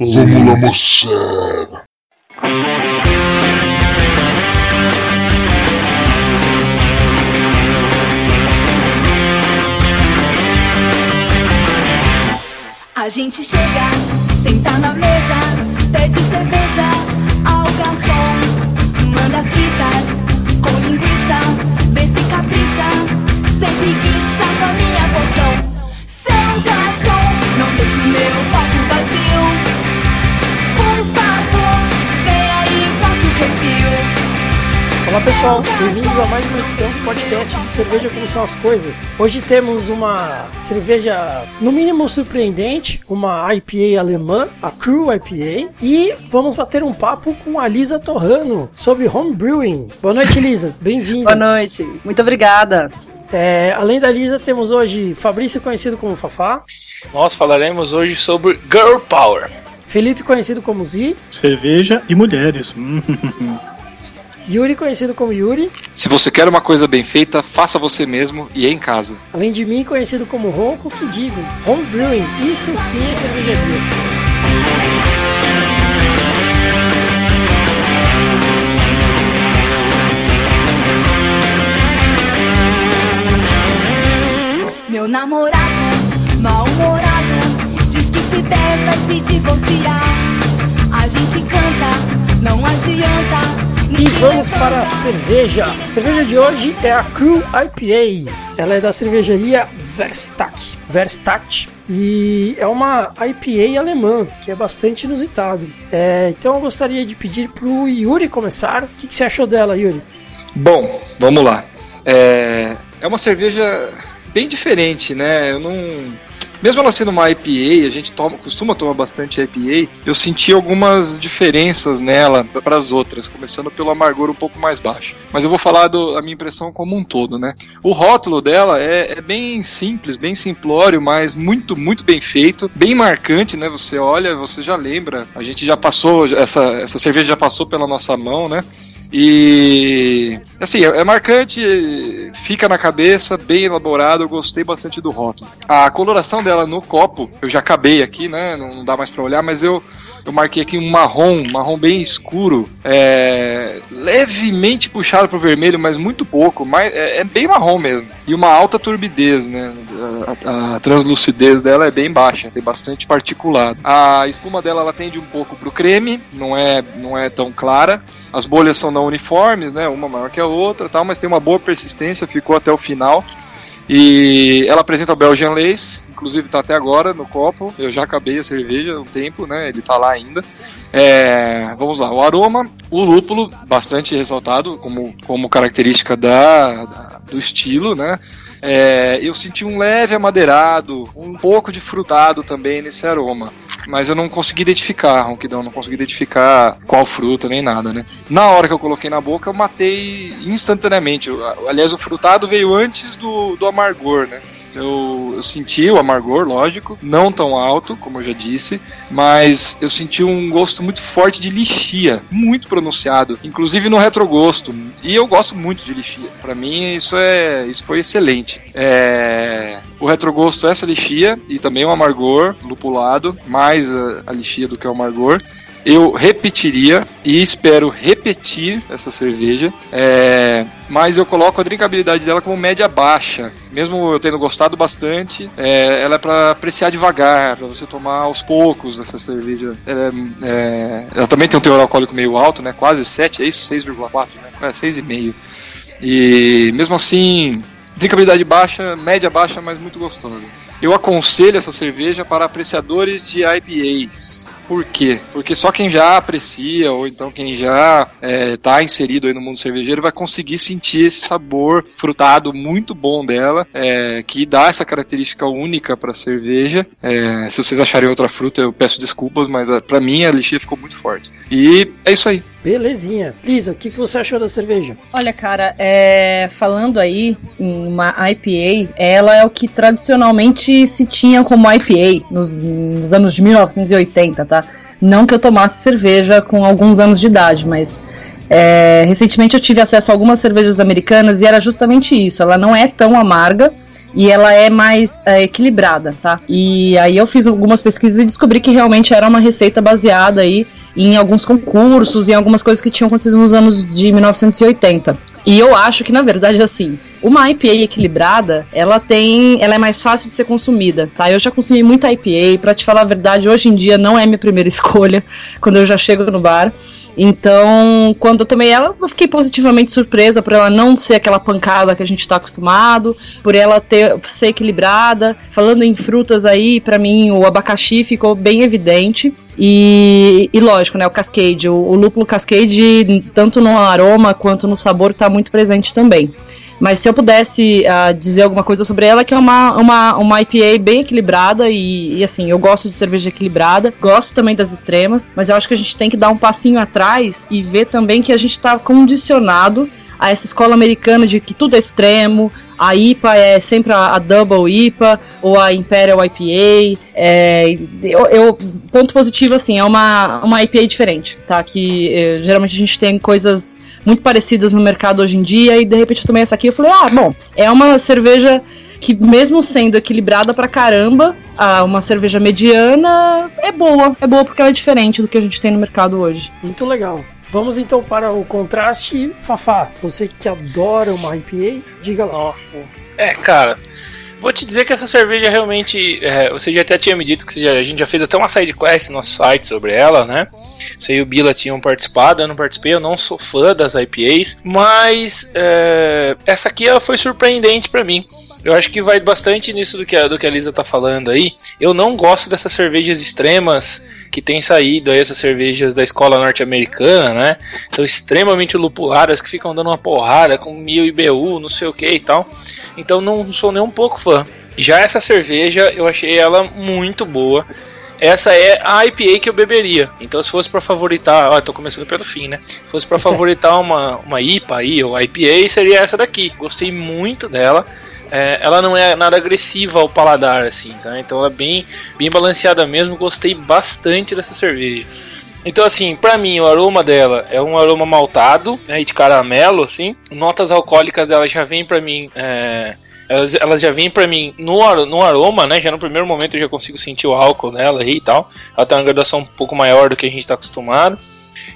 Vamos lá, moçada. A gente chega, senta na mesa, pede cerveja ao garçom. Manda fitas com linguiça, vê se capricha, sem preguiça Olá pessoal, bem-vindos a mais uma edição do podcast de Cerveja Como São as Coisas. Hoje temos uma cerveja, no mínimo surpreendente, uma IPA alemã, a Crew IPA, e vamos bater um papo com a Lisa Torrano sobre homebrewing. Boa noite, Lisa, bem-vinda. Boa noite, muito obrigada. É, além da Lisa, temos hoje Fabrício, conhecido como Fafá, Nós falaremos hoje sobre Girl Power. Felipe, conhecido como Zi, Cerveja e mulheres. Yuri, conhecido como Yuri, Se você quer uma coisa bem feita, faça você mesmo e em casa. além de mim, conhecido como Ronco, que digo, homebrewing, isso sim é cervejaria. Meu namorado, mal-humorado, diz que se der vai se divorciar. A gente canta, não adianta. E vamos para a cerveja. A cerveja de hoje é a Crew IPA. Ela é da cervejaria Verstack. Verstack. E é uma IPA alemã, que é bastante inusitado. É, então eu gostaria de pedir para o Yuri começar. O que, que você achou dela, Yuri? Bom, vamos lá. É, é uma cerveja bem diferente, né? Eu não. Mesmo ela sendo uma IPA, a gente toma, costuma tomar bastante IPA, eu senti algumas diferenças nela para as outras, começando pelo amargor um pouco mais baixo. Mas eu vou falar do, a minha impressão como um todo, né? O rótulo dela é, é bem simples, bem simplório, mas muito, muito bem feito, bem marcante, né? Você olha, você já lembra, a gente já passou, essa, essa cerveja já passou pela nossa mão, né? E assim, é, é marcante, fica na cabeça, bem elaborado, eu gostei bastante do rótulo. A coloração dela no copo, eu já acabei aqui, né? Não, dá mais pra olhar, mas eu, eu marquei aqui um marrom, marrom bem escuro, é, levemente puxado pro vermelho, mas muito pouco, mas é, é bem marrom mesmo. E uma alta turbidez, né? A, a- a translucidez dela é bem baixa, tem bastante particulado. A espuma dela ela tende um pouco pro creme, não é, não é tão clara. As bolhas são não uniformes, né? Uma maior que a outra, tal, mas tem uma boa persistência, ficou até o final. E ela apresenta o Belgian Lace, inclusive tá até agora no copo. Eu já acabei a cerveja há um tempo, né? Ele tá lá ainda. É, vamos lá, o aroma, o lúpulo, bastante ressaltado como, como característica da, da- do estilo, né? É, eu senti um leve amadeirado, um pouco de frutado também nesse aroma. Mas eu não consegui identificar, ronquidão, não consegui identificar qual fruta nem nada, né? Na hora que eu coloquei na boca, eu matei instantaneamente. Aliás, o frutado veio antes do, do amargor, né? Eu, eu senti o amargor, lógico, não tão alto, como eu já disse, mas eu senti um gosto muito forte de lixia, muito pronunciado, inclusive no retrogosto. E eu gosto muito de lixia. Pra mim isso é, isso foi excelente. É, o retrogosto é essa lixia e também o amargor lupulado, mais a, a lixia do que o amargor. Eu repetiria e espero repetir essa cerveja, é, mas eu coloco a drinkabilidade dela como média baixa. Mesmo eu tendo gostado bastante, é, ela é para apreciar devagar, para você tomar aos poucos essa cerveja. Ela, é- é, ela também tem um teor alcoólico meio alto, né? Quase 7, é isso? 6,4, né? É, 6,5. E mesmo assim, drinkabilidade baixa, média baixa, mas muito gostosa. Eu aconselho essa cerveja para apreciadores de IPAs. Por quê? Porque só quem já aprecia, ou então quem já está inserido aí no mundo cervejeiro, vai conseguir sentir esse sabor frutado muito bom dela, é, que dá essa característica única para a cerveja. É, se vocês acharem outra fruta, eu peço desculpas, mas para mim a lixia ficou muito forte. E é isso aí. Belezinha. Lisa, o que, que você achou da cerveja? Olha, cara, é, falando aí em uma IPA, ela é o que tradicionalmente se tinha como IPA nos, nos anos de 1980, tá? Não que eu tomasse cerveja com alguns anos de idade, mas é, recentemente eu tive acesso a algumas cervejas americanas e era justamente isso. Ela não é tão amarga e ela é mais é, equilibrada, tá? E aí eu fiz algumas pesquisas e descobri que realmente era uma receita baseada aí em alguns concursos, em algumas coisas que tinham acontecido nos anos de 1980. E eu acho que, na verdade, assim, uma IPA equilibrada, ela tem. Ela é mais fácil de ser consumida, tá? Eu já consumi muita IPA, pra te falar a verdade, hoje em dia não é minha primeira escolha quando eu já chego no bar. Então, quando eu tomei ela, eu fiquei positivamente surpresa por ela não ser aquela pancada que a gente está acostumado, por ela ter ser equilibrada. Falando em frutas aí, para mim o abacaxi ficou bem evidente. E, e lógico, né, o Cascade, o, o lúpulo Cascade, tanto no aroma quanto no sabor, está muito presente também. Mas se eu pudesse uh, dizer alguma coisa sobre ela, que é uma, uma, uma IPA bem equilibrada e, e, assim, eu gosto de cerveja equilibrada, gosto também das extremas, mas eu acho que a gente tem que dar um passinho atrás e ver também que a gente está condicionado a essa escola americana de que tudo é extremo, a IPA é sempre a, a Double IPA ou a Imperial IPA. É, eu, eu, ponto positivo, assim, é uma, uma IPA diferente, tá? Que eh, geralmente a gente tem coisas muito parecidas no mercado hoje em dia, e de repente eu tomei essa aqui e falei, ah, bom, é uma cerveja que mesmo sendo equilibrada pra caramba, ah, uma cerveja mediana é boa. É boa porque ela é diferente do que a gente tem no mercado hoje. Muito legal. Vamos então para o contraste. Fafá, você que adora uma IPA, diga lá. É, cara, Vou te dizer que essa cerveja realmente. É, você já até tinha me dito que já, a gente já fez até uma side quest no nosso site sobre ela, né? Você e o Bila tinham participado, eu não participei, eu não sou fã das IPAs, mas é, essa aqui ela foi surpreendente para mim. Eu acho que vai bastante nisso do que a, do que a Lisa tá falando aí. Eu não gosto dessas cervejas extremas que tem saído aí, essas cervejas da escola norte-americana, né? São extremamente lupuladas, que ficam dando uma porrada com mil IBU, não sei o que e tal. Então não sou nem um pouco fã. Já essa cerveja, eu achei ela muito boa essa é a IPA que eu beberia. Então, se fosse para favoritar, ó, tô começando pelo fim, né? Se fosse para favoritar uma, uma IPA aí, ou IPA, seria essa daqui. Gostei muito dela. É, ela não é nada agressiva ao paladar, assim, tá? Então ela é bem, bem balanceada mesmo. Gostei bastante dessa cerveja. Então, assim, para mim, o aroma dela é um aroma maltado, né, de caramelo, assim. Notas alcoólicas dela já vem para mim, é, elas, elas, já vêm para mim no, no aroma, né? Já no primeiro momento eu já consigo sentir o álcool dela aí e tal. Ela tem uma graduação um pouco maior do que a gente está acostumado.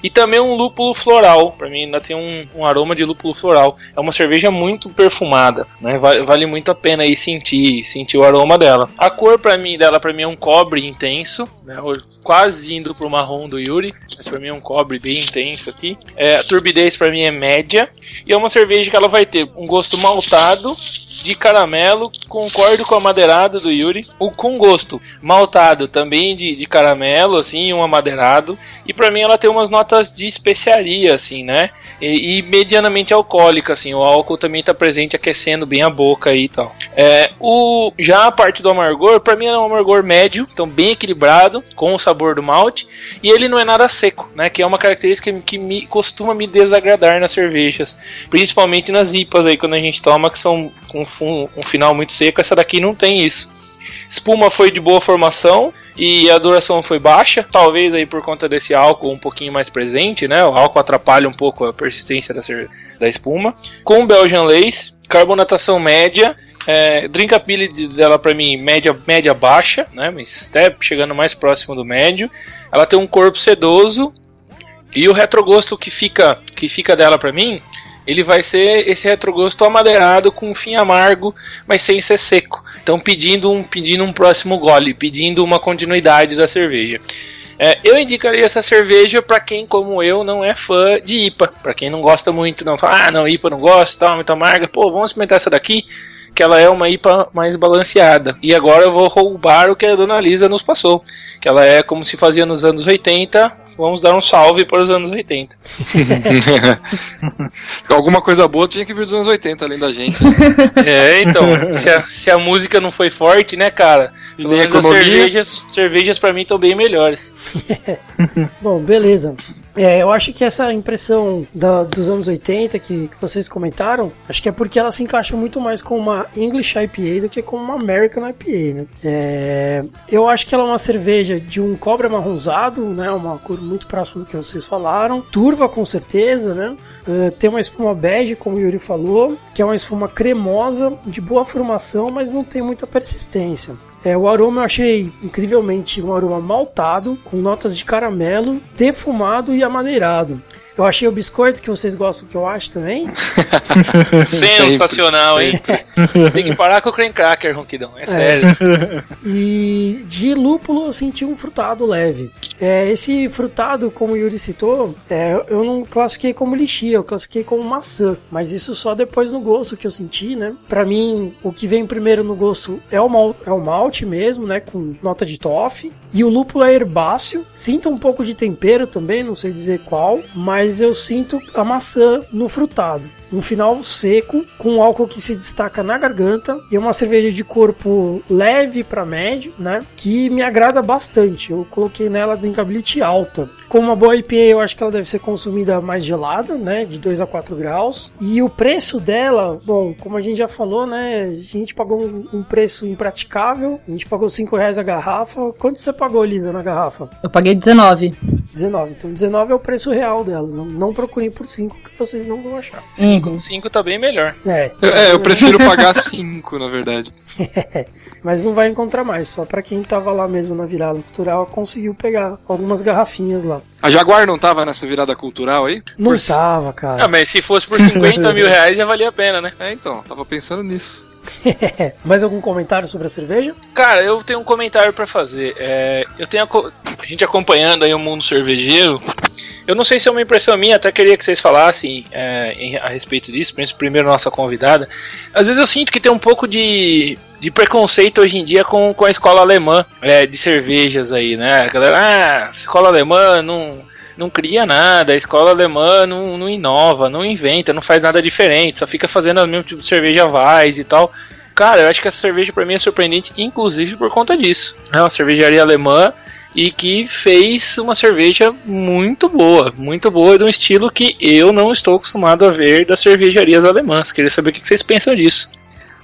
E também um lúpulo floral. Para mim ainda tem um, um, aroma de lúpulo floral. É uma cerveja muito perfumada, né? Vale, vale muito a pena aí sentir, sentir o aroma dela. A cor para mim dela para mim é um cobre intenso, né? Quase indo pro marrom do Yuri, mas para mim é um cobre bem intenso aqui. É, a turbidez para mim é média e é uma cerveja que ela vai ter um gosto maltado de caramelo, concordo com a madeirada do Yuri. O com gosto maltado também de, de caramelo, assim, um amadeirado. E para mim ela tem umas notas de especiaria, assim, né? E, e, medianamente alcoólica, assim. O álcool também está presente aquecendo bem a boca e tal. É, o, já a parte do amargor, para mim é um amargor médio, então bem equilibrado, com o sabor do malte. E ele não é nada seco, né? Que é uma característica que me, costuma me desagradar nas cervejas. Principalmente nas IPAs aí, quando a gente toma, que são com um, um final muito seco. Essa daqui não tem isso. Espuma foi de boa formação e a duração foi baixa, talvez aí por conta desse álcool um pouquinho mais presente, né? O álcool atrapalha um pouco a persistência da, da espuma. Com Belgian Lace, carbonatação média, é, drinkability dela para mim média média baixa, né? Mas até chegando mais próximo do médio. Ela tem um corpo sedoso e o retrogosto que fica que fica dela para mim ele vai ser esse retrogosto amadeirado com um fim amargo, mas sem ser seco. Então pedindo um, pedindo um próximo gole, pedindo uma continuidade da cerveja. É, eu indicaria essa cerveja para quem, como eu, não é fã de IPA. Para quem não gosta muito, não fala, ah, não, IPA não gosto, tá muito amarga. Pô, vamos experimentar essa daqui, que ela é uma IPA mais balanceada. E agora eu vou roubar o que a dona Lisa nos passou. Que ela é como se fazia nos anos 80, Vamos dar um salve para os anos 80. Alguma coisa boa tinha que vir dos anos 80, além da gente. É, então, se a, se a música não foi forte, né, cara? Pelo menos as cervejas, cervejas para mim estão bem melhores. Bom, beleza. É, eu acho que essa impressão da- dos anos 80 que, que vocês comentaram, acho que é porque ela se encaixa muito mais com uma English IPA do que com uma American IPA, né? É, eu acho que ela é uma cerveja de um cobre amarronzado, né? Uma cor muito próxima do que vocês falaram. Turva, com certeza, né? É, tem uma espuma bege, como o Yuri falou, que é uma espuma cremosa, de boa formação, mas não tem muita persistência. É, o aroma eu achei incrivelmente um aroma maltado, com notas de caramelo, defumado e amadeirado. Eu achei o biscoito que vocês gostam, que eu acho também. Sensacional, hein? Tem que parar com o creme cracker, Ronquidão. É sério. E de lúpulo eu senti um frutado leve. É, esse frutado, como o Yuri citou, é, eu não classifiquei como lixia, eu classifiquei como maçã. Mas isso só depois no gosto que eu senti, né? Pra mim, o que vem primeiro no gosto é o, mal, é o malte mesmo, né? Com nota de toffee. E o lúpulo é herbáceo. Sinto um pouco de tempero também, não sei dizer qual. Mas eu sinto a maçã no frutado. Um final seco, com álcool que se destaca na garganta. E uma cerveja de corpo leve para médio, né? Que me agrada bastante. Eu coloquei nela drinkability alta. Como uma boa IPA, eu acho que ela deve ser consumida mais gelada, né? De 2 a 4 graus. E o preço dela, bom, como a gente já falou, né? A gente pagou um, preço impraticável. A gente pagou 5 reais a garrafa. Quanto você pagou, Lisa, na garrafa? Eu paguei 19. 19. Então 19 é o preço real dela. Não, não procurem por 5 que vocês não vão achar. Uhum. 5 tá bem melhor. É, É, eu prefiro pagar 5, na verdade. mas não vai encontrar mais. Só pra quem tava lá mesmo na virada cultural conseguiu pegar algumas garrafinhas lá. A Jaguar não tava nessa virada cultural aí? Não Por- tava, Ah, cara. mas se fosse por 50 mil reais já valia a pena, né? É, então, tava pensando nisso. Mais algum comentário sobre a cerveja? Cara, eu tenho um comentário pra fazer. É, eu tenho a gente acompanhando aí o mundo cervejeiro. Eu não sei se é uma impressão minha, até queria que vocês falassem é, em- a respeito disso, primeiro nossa convidada. Às vezes eu sinto que tem um pouco de, de preconceito hoje em dia com, com a escola alemã é, de cervejas aí, né? A galera, ah, escola alemã não, não cria nada, a escola alemã não, não inova, não inventa, não faz nada diferente, só fica fazendo o mesmo tipo de cerveja Weiss e tal. Cara, eu acho que essa cerveja pra mim é surpreendente, inclusive por conta disso. É uma cervejaria alemã e que fez uma cerveja muito boa, muito boa, de um estilo que eu não estou acostumado a ver das cervejarias alemãs. Queria saber o que vocês pensam disso.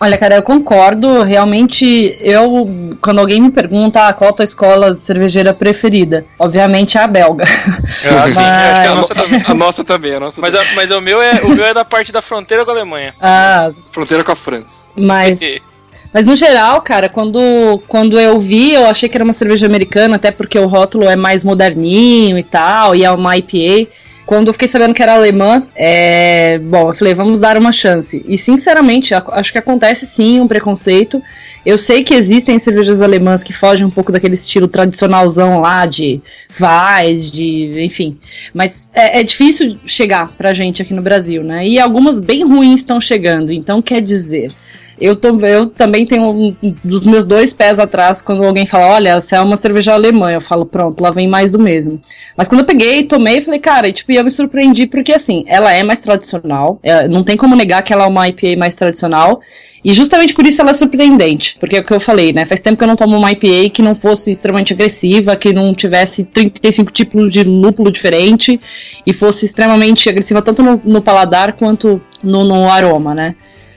Olha, cara, eu concordo. Realmente, eu, quando alguém me pergunta ah, qual a tua escola cervejeira preferida, obviamente é a belga. Ah, sim, acho que a Mas- nossa também. A nossa também, a nossa Mas, também. a- mas o, meu é, o meu é da parte da fronteira com a Alemanha. ah, Fronteira com a França. mas. Mas no geral, cara, quando, quando eu vi, eu achei que era uma cerveja americana, até porque o rótulo é mais moderninho e tal, e é uma IPA. Quando eu fiquei sabendo que era alemã, é... bom, eu falei, vamos dar uma chance. E sinceramente, ac- acho que acontece sim um preconceito. Eu sei que existem cervejas alemãs que fogem um pouco daquele estilo tradicionalzão lá de Weiss, de. enfim. Mas é, é difícil chegar pra gente aqui no Brasil, né? E algumas bem ruins estão chegando. Então, quer dizer. Eu, tô- eu também tenho um dos meus dois pés atrás quando alguém fala, olha, essa é uma cerveja alemã. Eu falo, pronto, lá vem mais do mesmo. Mas quando eu peguei, tomei, falei, cara, e, tipo, eu me surpreendi porque, assim, ela é mais tradicional. é, não tem como negar que ela é uma IPA mais tradicional. E justamente por isso ela é surpreendente. Porque é o que eu falei, né? Faz tempo que eu não tomo uma IPA que não fosse extremamente agressiva, que não tivesse 35 tipos de lúpulo diferente e fosse extremamente agressiva tanto no, no paladar quanto no, no aroma, né?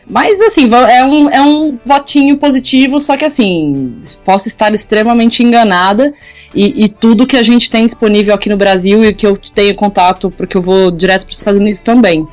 Mas assim, é um, é um votinho positivo, só que assim, posso estar extremamente enganada. E, e tudo que a gente tem disponível aqui no Brasil e que eu tenho contato, porque eu vou direto para os Estados Unidos também.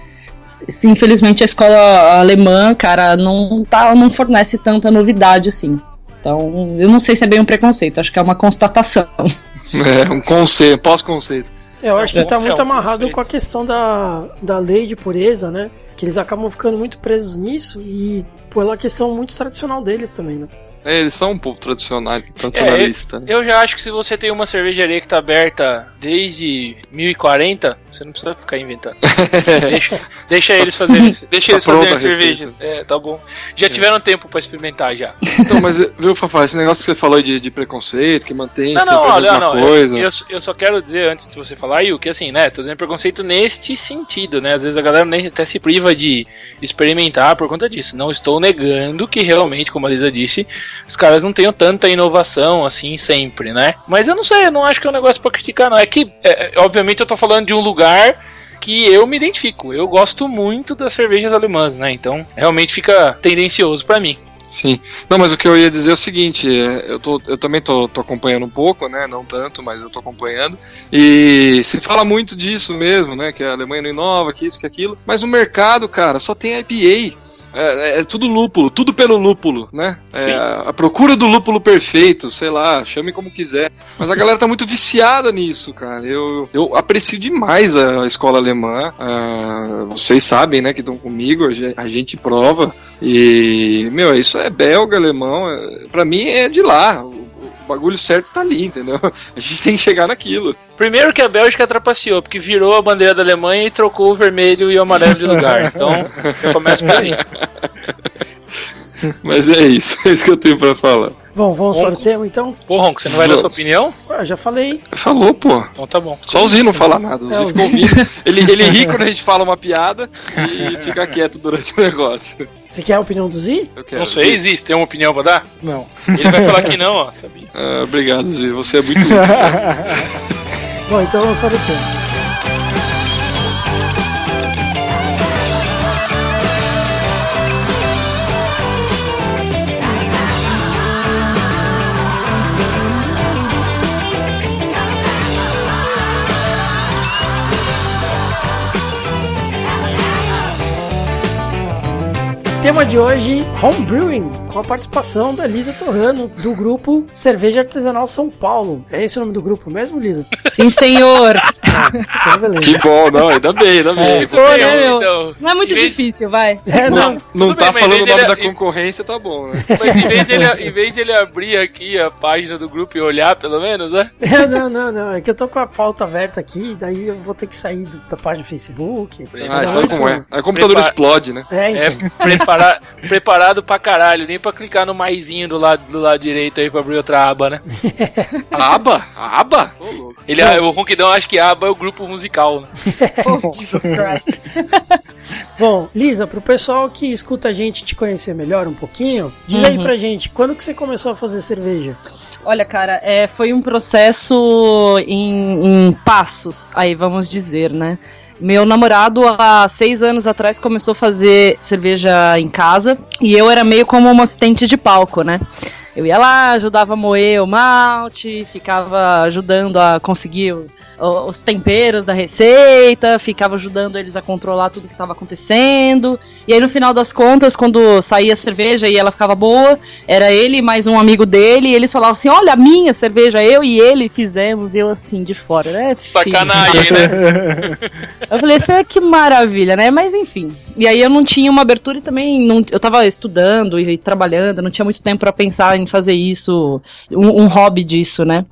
Infelizmente a escola alemã, cara, não, tá, não fornece tanta novidade assim. Então, eu não sei se é bem um preconceito, acho que é uma constatação. É, um conceito, pós-conceito. Eu acho que É, tá é muito amarrado com a questão da, da lei de pureza, né? Que eles acabam ficando muito presos nisso e pela questão muito tradicional deles também, né? É, eles são um povo tradicional, tradicionalista. né? Eu já acho que se você tem uma cervejaria que tá aberta desde 1040, você não precisa ficar inventando. deixa, deixa eles fazerem, deixa tá eles fazerem pronta a cerveja. receita. É, tá bom. Já tiveram tempo pra experimentar já. Então, mas viu, Fafá, esse negócio que você falou de, de preconceito, que mantém Não, sempre não, a olha, mesma não. Eu, coisa. eu, eu só quero dizer antes de você falar, Yu, que assim, né, tô dizendo preconceito neste sentido, né? Às vezes a galera nem até se priva de, experimentar por conta disso. Não estou negando que realmente, como a Lisa disse, os caras não tenham tanta inovação assim sempre, né? Mas eu não sei, eu não acho que é um negócio pra criticar, não. É que, é, obviamente, eu tô falando de um lugar que eu me identifico. Eu gosto muito das cervejas alemãs, né? Então, realmente fica tendencioso para mim. Sim. Não, mas o que eu ia dizer é o seguinte, é, eu, tô, eu também tô, tô acompanhando um pouco, né? Não tanto, mas eu tô acompanhando. E se fala muito disso mesmo, né? Que a Alemanha não inova, que isso, que aquilo. Mas no mercado, cara, só tem IPA. É, é, é, tudo lúpulo, tudo pelo lúpulo, né? É, a procura do lúpulo perfeito, sei lá, chame como quiser. Mas a galera tá muito viciada nisso, cara. Eu, eu aprecio demais a escola alemã. Uh, vocês sabem, né, que estão comigo, a gente prova. E, meu, isso é belga, alemão. É, pra mim é de lá bagulho certo tá ali, entendeu? A gente tem que chegar naquilo. Primeiro que a Bélgica trapaceou, porque virou a bandeira da Alemanha e trocou o vermelho e o amarelo de lugar. Então, já começa por aí. Mas é isso, é isso que eu tenho pra falar. Bom, vamos Ronco. para o tema então? Pô, Ronco, você não vai dar sua opinião? Ah, já falei. Falou, pô. Então tá bom. Só o Zinho não fala nada. O é, ficou ouvindo. Ele, ele ri quando a gente fala uma piada e fica quieto durante o negócio. Você quer a opinião do Zi? Eu quero. Não sei, Zi, você tem uma opinião pra dar? Não. Ele vai falar que não, ó, sabia. Ah, obrigado, Zi. Você é muito Bom, então vamos para o tema. Tema de hoje, Homebrewing, com a participação da Lisa Torrano, do grupo Cerveja Artesanal São Paulo. É esse o nome do grupo mesmo, Lisa? Sim, senhor! ah, então que bom, não, ainda bem, ainda bem. É, Pô, né, meu? Então, não é muito vez... difícil, vai. É, não, não, não tá bem, falando o nome ele... da concorrência, tá bom, né? Mas em vez, de ele, em vez de ele abrir aqui a página do grupo e olhar, pelo menos, né? É, não, não, não. É que eu tô com a pauta aberta aqui, daí eu vou ter que sair do, da página do Facebook. Ah, sabe como é? Aí o computador Prepara... explode, né? É, então. é preparar, preparado pra caralho, nem pra clicar no maisinho do lado, do lado direito aí pra abrir outra aba, né? aba? Aba? Ele, o Ronquidão acho que aba é o grupo musical, né? Bom, Lisa, pro pessoal que escuta a gente te conhecer melhor um pouquinho, diz uhum. aí pra gente, quando que você começou a fazer cerveja? Olha, cara, é, foi um processo em, em passos, aí vamos dizer, né? Meu namorado, há seis anos atrás, começou a fazer cerveja em casa e eu era meio como uma assistente de palco, né? Eu ia lá, ajudava a moer o malte, ficava ajudando a conseguir os os temperos da receita, ficava ajudando eles a controlar tudo que estava acontecendo. E aí no final das contas, quando saía a cerveja e ela ficava boa, era ele mais um amigo dele, e eles falavam assim: "Olha a minha cerveja, eu e ele fizemos". Eu assim de fora, né? Sacanagem, né? eu falei assim: ah, "Que maravilha, né?". Mas enfim. E aí eu não tinha uma abertura e também não, eu tava estudando e, e trabalhando, não tinha muito tempo para pensar em fazer isso, um, um hobby disso, né?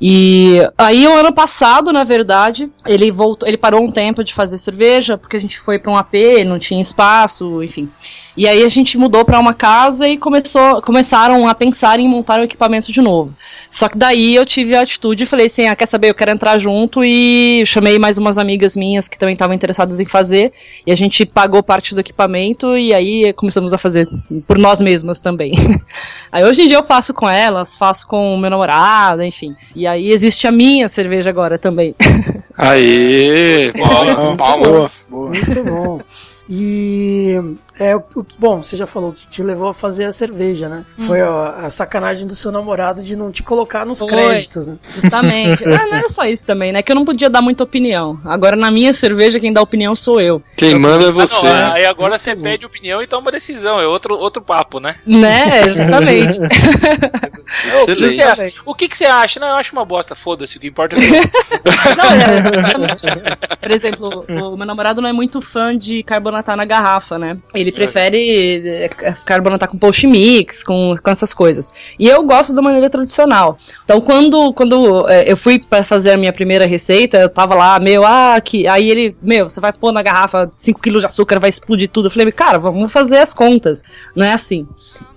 E aí o ano passado, na verdade, ele voltou, ele parou um tempo de fazer cerveja, porque a gente foi para um AP, não tinha espaço, enfim. E aí a gente mudou para uma casa e começou, começaram a pensar em montar o equipamento de novo. Só que daí eu tive a atitude e falei assim: ah, quer saber? Eu quero entrar junto e chamei mais umas amigas minhas que também estavam interessadas em fazer. E a gente pagou parte do equipamento e aí começamos a fazer por nós mesmas também. aí hoje em dia eu faço com elas, faço com o meu namorado, enfim. E aí existe a minha cerveja agora também. Aê! Palmas, palmas. Boa, boa. Muito bom. E é, o, bom, você já falou que te levou a fazer a cerveja, né? Hum. Foi a, a, sacanagem do seu namorado de não te colocar nos Foi, créditos, né? Justamente. ah, não é só isso também, né? Que eu não podia dar muita opinião. Agora, na minha cerveja, quem dá opinião sou eu. Quem eu, manda é você. Ah, não, aí agora você pede opinião e toma uma decisão. É outro, outro papo, né? Né, justamente. Excelente. o que, que você acha? Não, eu acho uma bosta, foda-se. O que importa é que não, é, Por exemplo, o meu namorado não é muito fã de carbonatar na garrafa, né? Ele prefere eh, carbonatar com post mix, com, com essas coisas. E eu gosto da maneira tradicional. Então, quando, quando é, eu fui para fazer a minha primeira receita, eu tava lá, meu, ah, que. Aí ele, meu, você vai pôr na garrafa 5 kg de açúcar, vai explodir tudo. Eu falei, cara, vamos fazer as contas. Não é assim.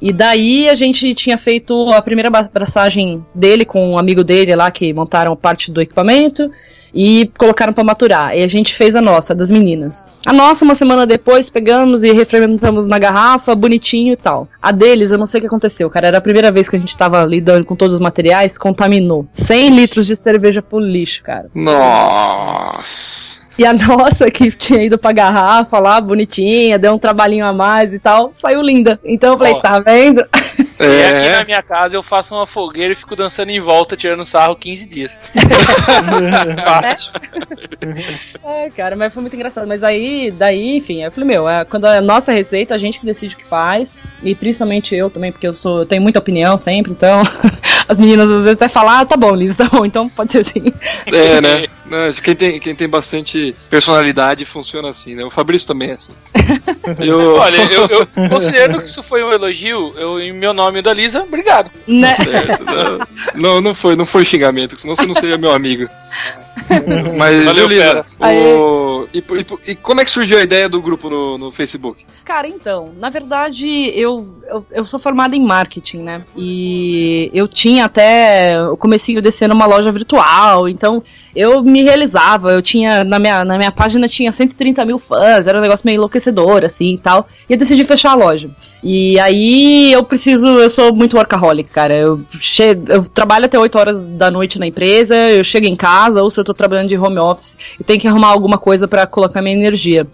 E daí a gente tinha feito a primeira abraçagem dele com um amigo dele lá que montaram parte do equipamento. E colocaram pra maturar. E a gente fez a nossa, das meninas. A nossa, uma semana depois, pegamos e refermentamos na garrafa, bonitinho e tal. A deles, eu não sei o que aconteceu, cara. Era a primeira vez que a gente tava lidando com todos os materiais, contaminou. 100 litros de cerveja pro lixo, cara. Nossa. E a nossa, que tinha ido pra garrafa lá, bonitinha, deu um trabalhinho a mais e tal, saiu linda. Então eu falei, Nossa. tá vendo? E aqui É. na minha casa eu faço uma fogueira e fico dançando em volta, tirando sarro 15 dias. Fácil. É, cara, mas foi muito engraçado. Mas aí, daí, enfim, eu falei, meu, é, quando é a nossa receita, a gente que decide o que faz. E principalmente eu também, porque eu sou, eu tenho muita opinião sempre, então as meninas às vezes até falam, ah, tá bom, Liz, tá bom, então pode ser assim. É, né? Não, quem, tem, quem tem bastante personalidade funciona assim, né? O Fabrício também é assim. Eu, Olha, eu, eu considerando que isso foi um elogio, eu, em meu nome e da Lisa, obrigado. Né? Certo, não, não, não foi, não foi xingamento, senão você não seria meu amigo. Mas, Valeu, Lisa, fera. o, e, e- e como é que surgiu a ideia do grupo no, no Facebook? Cara, então, na verdade, eu, eu, eu sou formada em marketing, né? E eu tinha até o comecinho desse ano uma loja virtual, então eu me realizava, eu tinha, na minha, na minha página tinha 130 mil fãs, era um negócio meio enlouquecedor, assim, e tal, e eu decidi fechar a loja. E aí eu preciso, eu sou muito workaholic, cara, eu, che eu trabalho até 8 horas da noite na empresa, eu chego em casa, ou se eu tô trabalhando de home office, e tenho que arrumar alguma coisa pra colocar minha energia.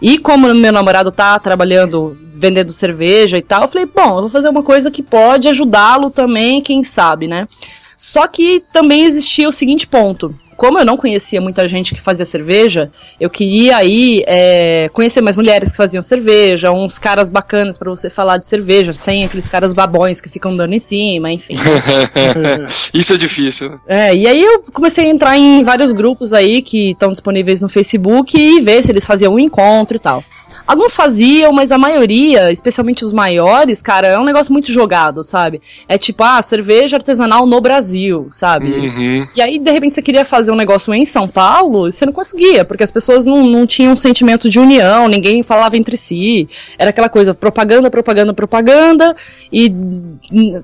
E como meu namorado tá trabalhando, vendendo cerveja e tal, eu falei, bom, eu vou fazer uma coisa que pode ajudá-lo também, quem sabe, né? Só que também existia o seguinte ponto. Como eu não conhecia muita gente que fazia cerveja, eu queria aí é, conhecer mais mulheres que faziam cerveja, uns caras bacanas pra você falar de cerveja, sem aqueles caras babões que ficam dando em cima, enfim. Isso é difícil. É, e aí eu comecei a entrar em vários grupos aí que estão disponíveis no Facebook e ver se eles faziam um encontro e tal. Alguns faziam, mas a maioria, especialmente os maiores, cara, é um negócio muito jogado, sabe? É tipo, ah, cerveja artesanal no Brasil, sabe? Uhum. E aí, de repente, você queria fazer um negócio em São Paulo e você não conseguia, porque as pessoas não, não tinham um sentimento de união, ninguém falava entre si. Era aquela coisa, propaganda, propaganda, propaganda, e,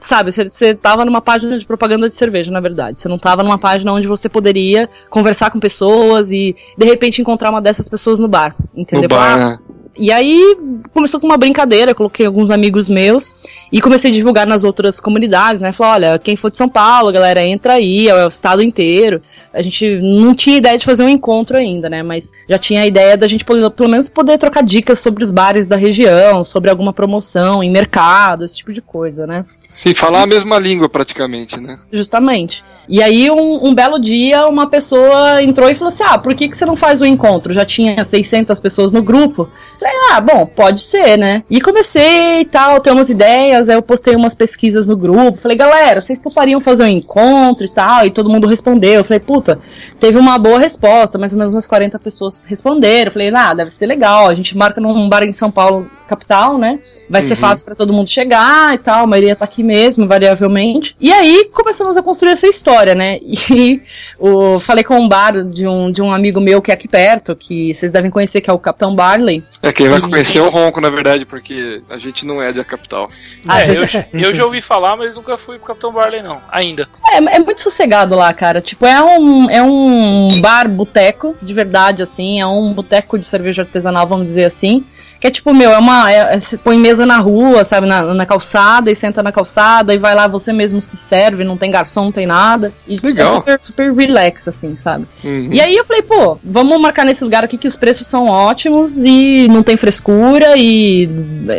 sabe, você, você tava numa página de propaganda de cerveja, na verdade. Você não tava numa página onde você poderia conversar com pessoas e, de repente, encontrar uma dessas pessoas no bar, entendeu? No bar, Ah, né? E aí começou com uma brincadeira, coloquei alguns amigos meus e comecei a divulgar nas outras comunidades, né? Falei, olha, quem for de São Paulo, galera, entra aí, é o estado inteiro. A gente não tinha ideia de fazer um encontro ainda, né? Mas já tinha a ideia da gente pelo pelo menos poder trocar dicas sobre os bares da região, sobre alguma promoção em mercado, esse tipo de coisa, né? Sim, falar a mesma língua praticamente, né? Justamente. E aí, um, um belo dia, uma pessoa entrou e falou assim: Ah, por que, que você não faz o encontro? Já tinha 600 pessoas no grupo. Falei, ah, bom, pode ser, né? E comecei e tal, ter umas ideias. Aí eu postei umas pesquisas no grupo. Falei, galera, vocês topariam fazer um encontro e tal? E todo mundo respondeu. Eu falei, puta, teve uma boa resposta, mais ou menos umas 40 pessoas responderam. Eu falei, ah, deve ser legal. A gente marca num bar em São Paulo, capital, né? Vai ser Uhum. fácil pra todo mundo chegar e tal. A maioria tá aqui mesmo, variavelmente. E aí começamos a construir essa história, né? E o, falei com um bar de um, de um amigo meu que é aqui perto, que vocês devem conhecer, que é o Capitão Barley. É, quem vai conhecer é o Ronco, na verdade, porque a gente não é da capital. Ah, é, eu, eu já ouvi falar, mas nunca fui pro Capitão Barley, não. Ainda. É, é muito sossegado lá, cara. Tipo, é um, é um bar boteco, de verdade, assim. É um boteco de cerveja artesanal, vamos dizer assim. Que é tipo, meu, é uma. É, é- você põe mesa na rua, sabe, na, na calçada, e senta na calçada, e vai lá, você mesmo se serve, não tem garçom, não tem nada. E Legal. É super, super relax, assim, sabe? Uhum. E aí eu falei, pô, vamos marcar nesse lugar aqui que os preços são ótimos e não tem frescura e,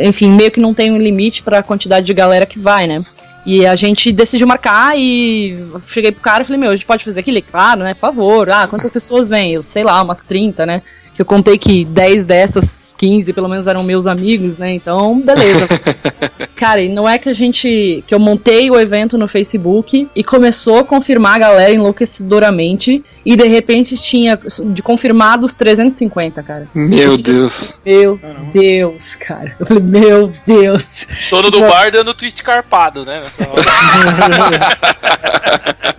enfim, meio que não tem um limite pra quantidade de galera que vai, né? E a gente decidiu marcar e cheguei pro cara e falei, meu, a gente pode fazer aquilo? Ele, Claro, né? Por favor. Ah, quantas pessoas vêm? Eu sei lá, umas 30, né? Que eu contei que 10 dessas, 15 pelo menos eram meus amigos, né? Então, beleza. Cara, e não é que a gente. que eu montei o evento no Facebook e começou a confirmar a galera enlouquecedoramente. E de repente tinha de confirmados 350, cara. Meu Deus. Meu Deus, cara. Eu falei, meu Deus. Dono do bar dando twist carpado, né?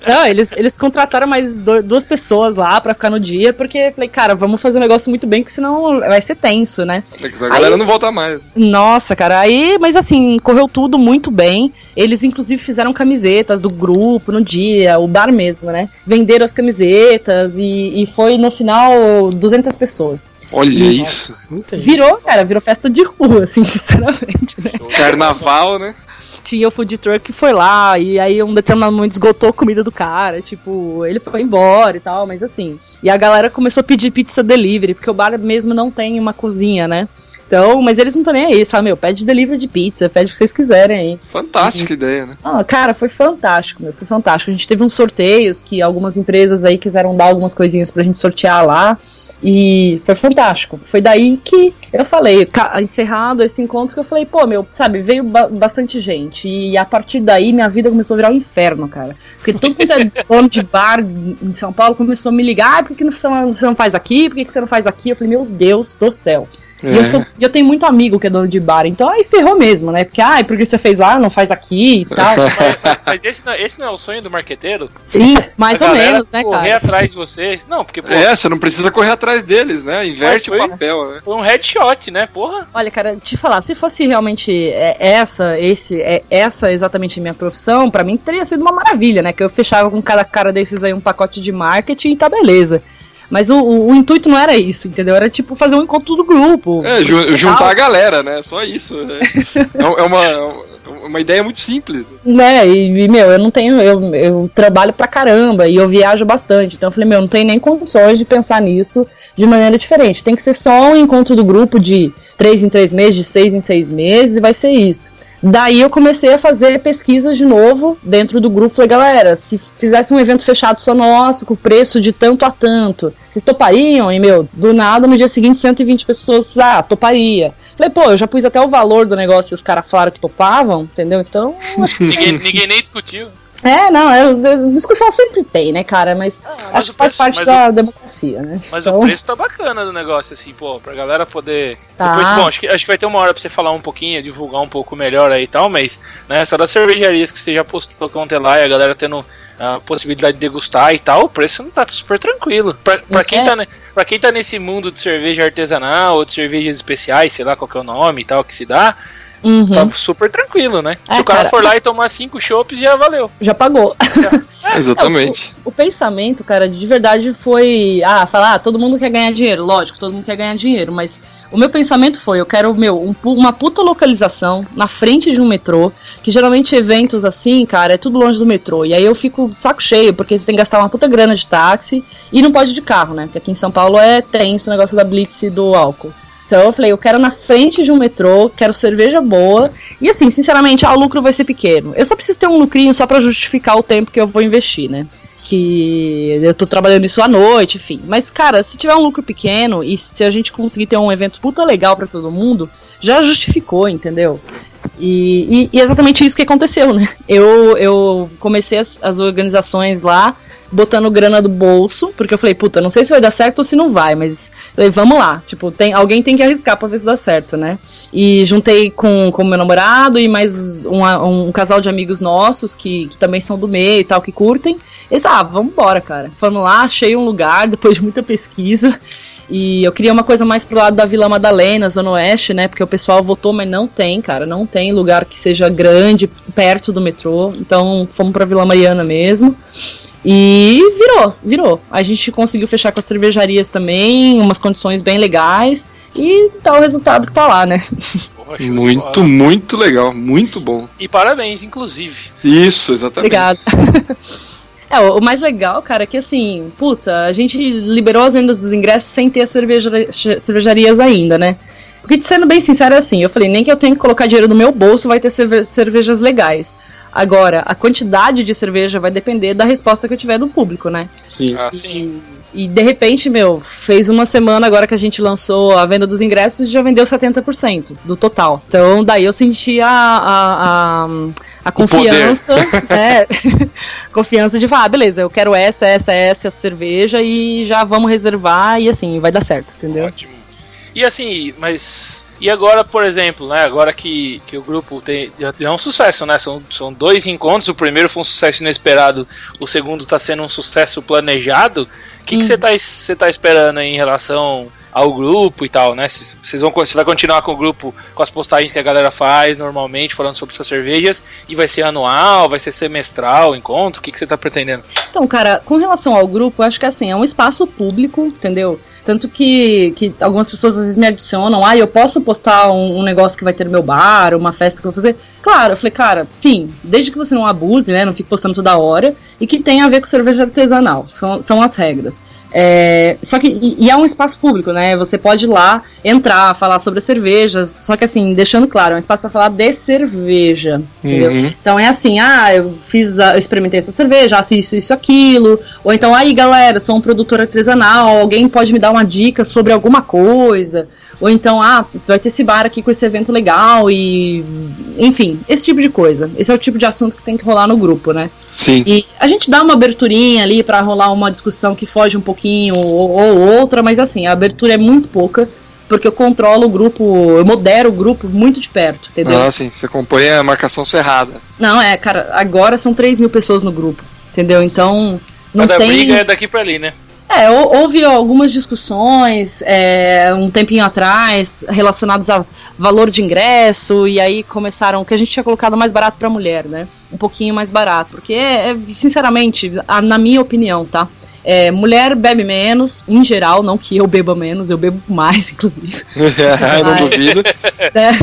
Não, eles, eles contrataram mais do- duas pessoas lá pra ficar no dia, porque eu falei, cara, vamos fazer um negócio negócio muito bem, porque senão vai ser tenso, né? É que a galera Aí- não volta mais. Nossa, cara, aí, mas assim, correu tudo muito bem. Eles, inclusive, fizeram camisetas do grupo no dia, o bar mesmo, né? Venderam as camisetas e, e foi no final 200 pessoas. Olha Nossa, isso. Virou, cara, virou festa de rua, assim, sinceramente, né? Carnaval, né? Tinha o food truck que foi lá, e aí um determinado momento esgotou a comida do cara, tipo, ele foi embora e tal, mas assim. E a galera começou a pedir pizza delivery, porque o bar mesmo não tem uma cozinha, né? Então, mas eles não estão nem aí, sabe, meu? Pede delivery de pizza, pede o que vocês quiserem aí. Fantástica ideia, né? Ah, cara, foi fantástico, meu, foi fantástico. A gente teve uns sorteios que algumas empresas aí quiseram dar algumas coisinhas pra gente sortear lá. E foi fantástico. Foi daí que eu falei, encerrado esse encontro, que eu falei, pô, meu, sabe, veio ba- bastante gente. E a partir daí minha vida começou a virar um inferno, cara. Porque todo mundo é dono de bar em São Paulo começou a me ligar, ah, por que você não, você não faz aqui? Por que que você não faz aqui? Eu falei, meu Deus do céu. E eu, É. sou- e eu tenho muito amigo que é dono de bar, então aí ferrou mesmo, né? Porque, ai, porque você fez lá, não faz aqui e tal. Mas esse não, esse não é o sonho do marqueteiro? Sim, mais A ou menos, né, correr cara? atrás de vocês. Não, porque, pô, É, você não precisa correr atrás deles, né? Inverte Mas o foi- papel, né? foi um headshot, né? Porra. Olha, cara, te falar, se fosse realmente é, essa, esse, é, essa exatamente a minha profissão, pra mim teria sido uma maravilha, né? Que eu fechava com cada cara desses aí um pacote de marketing e tá beleza. Mas o, o- o intuito não era isso, entendeu? Era tipo fazer um encontro do grupo. É, ju- juntar a galera, né? Só isso. né? É, é uma, é uma ideia muito simples. Né, e, e, meu, eu não tenho, eu, eu trabalho pra caramba e eu viajo bastante, então eu falei, meu, não tem nem condições de pensar nisso de maneira diferente. Tem que ser só um encontro do grupo de três em três meses, de seis em seis meses, e vai ser isso. Daí eu comecei a fazer pesquisas de novo dentro do grupo. Falei, galera, se fizesse um evento fechado só nosso, com preço de tanto a tanto, vocês topariam? E, meu, do nada, no dia seguinte, 120 pessoas, ah, toparia. Falei, pô, eu já pus até o valor do negócio e os caras falaram que topavam, entendeu? Então, Ninguém, ninguém nem discutiu. É, não, é, é, discussão sempre tem, né, cara? Mas mas acho o que faz parte da democracia, né? Mas Então, o preço tá bacana do negócio, assim, pô, pra galera poder. Tá. Depois, bom, acho que, acho que vai ter uma hora pra você falar um pouquinho, divulgar um pouco melhor aí e tal, mas, né, só das cervejarias que você já postou que ter lá e a galera tendo a possibilidade de degustar e tal, o preço não tá super tranquilo. Pra, pra, quem, É. tá, ne- pra quem tá nesse mundo de cerveja artesanal ou de cervejas especiais, sei lá qual que é o nome e tal que se dá, uhum, tá super tranquilo, né? Se É, o cara, cara. for lá e tomar cinco chopps, já valeu. já pagou. Exatamente. O pensamento, cara, de verdade foi. Ah, falar, ah, todo mundo quer ganhar dinheiro. Lógico, todo mundo quer ganhar dinheiro, mas o meu pensamento foi: eu quero, meu, um uma puta localização na frente de um metrô, que geralmente eventos assim, cara, é tudo longe do metrô. E aí eu fico de saco cheio, porque você tem que gastar uma puta grana de táxi e não pode de carro, né? Porque aqui em São Paulo é tenso o negócio da Blitz e do álcool. Então eu falei, eu quero na frente de um metrô, quero cerveja boa. E assim, sinceramente, ah, o lucro vai ser pequeno. Eu só preciso ter um lucrinho só pra justificar o tempo que eu vou investir, né? Que eu tô trabalhando isso à noite, enfim. Mas, cara, se tiver um lucro pequeno e se a gente conseguir ter um evento puta legal pra todo mundo, já justificou, entendeu? E, e- e exatamente isso que aconteceu, né? Eu, eu comecei as, as organizações lá, botando grana do bolso, porque eu falei, puta, não sei se vai dar certo ou se não vai, mas falei, vamos lá. Tipo, tem, alguém tem que arriscar pra ver se dá certo, né? E juntei com o meu namorado e mais um, casal de amigos nossos que, que também são do meio e tal, que curtem. Eles, ah, vamos embora, cara. Fomos lá, achei um lugar depois de muita pesquisa. E eu queria uma coisa mais pro lado da Vila Madalena, Zona Oeste, né? Porque o pessoal votou, mas não tem, cara. Não tem lugar que seja grande, perto do metrô. Então fomos pra Vila Mariana mesmo. E virou, virou. A gente conseguiu fechar com as cervejarias também, umas condições bem legais. E tá o resultado que tá lá, né? Porra, Muito, muito legal. Muito bom. E parabéns, inclusive. Isso, exatamente. Obrigada. É, o o mais legal, cara, é que assim, puta, a gente liberou as vendas dos ingressos sem ter as cerveja- cervejarias ainda, né? Porque, sendo bem sincero, é assim, eu falei, nem que eu tenha que colocar dinheiro no meu bolso vai ter cerve- cervejas legais. Agora, a quantidade de cerveja vai depender da resposta que eu tiver do público, né? Sim. Ah, sim. E de repente, meu, fez uma semana agora que a gente lançou a venda dos ingressos e já vendeu 70% do total. Então daí eu senti a, a, a, a confiança. É, confiança de falar, ah, beleza, eu quero essa, essa, essa cerveja e já vamos reservar e assim, vai dar certo, entendeu? Ótimo. E assim, mas. E agora, por exemplo, né? Agora que, que o grupo tem, já é um sucesso, né? São, são dois encontros. O primeiro foi um sucesso inesperado, o segundo está sendo um sucesso planejado. O que que você tá, você tá esperando aí em relação ao grupo e tal, né? Vocês vão, você vai continuar com o grupo com as postagens que a galera faz normalmente, falando sobre suas cervejas, e vai ser anual, vai ser semestral, encontro? O que, que você tá pretendendo? Então, cara, com relação ao grupo, eu acho que assim, é um espaço público, entendeu? Tanto que, que algumas pessoas às vezes me adicionam, ah, eu posso postar um, um negócio que vai ter no meu bar, uma festa que eu vou fazer. Claro, eu falei, cara, sim, desde que você não abuse, né? Não fique postando toda hora, e que tenha a ver com cerveja artesanal. São, são as regras. É, só que, e, e é um espaço público, né? Você pode ir lá entrar, falar sobre as cervejas, só que assim, deixando claro, é um espaço para falar de cerveja, entendeu? Uhum. Então é assim, ah, eu fiz, a- eu experimentei essa cerveja, faço isso, isso, aquilo. Ou então, aí galera, sou um produtor artesanal, alguém pode me dar uma dica sobre alguma coisa. Ou então, ah, vai ter esse bar aqui com esse evento legal e. Enfim, esse tipo de coisa. Esse é o tipo de assunto que tem que rolar no grupo, né? Sim. E a gente dá uma aberturinha ali pra rolar uma discussão que foge um pouquinho ou, ou outra, mas assim, a abertura é muito pouca, porque eu controlo o grupo, eu modero o grupo muito de perto, entendeu? Ah, sim. Você acompanha a marcação cerrada. Não, é, cara, agora são 3 mil pessoas no grupo, entendeu? Então, não Cada tem. briga é daqui pra ali, né? É, hou- houve algumas discussões é, um tempinho atrás relacionadas a valor de ingresso, e aí começaram que a gente tinha colocado mais barato pra mulher, né? Um pouquinho mais barato, porque, é, sinceramente, a- na minha opinião, tá? É, mulher bebe menos, em geral, não que eu beba menos, eu bebo mais, inclusive. eu não duvido. né?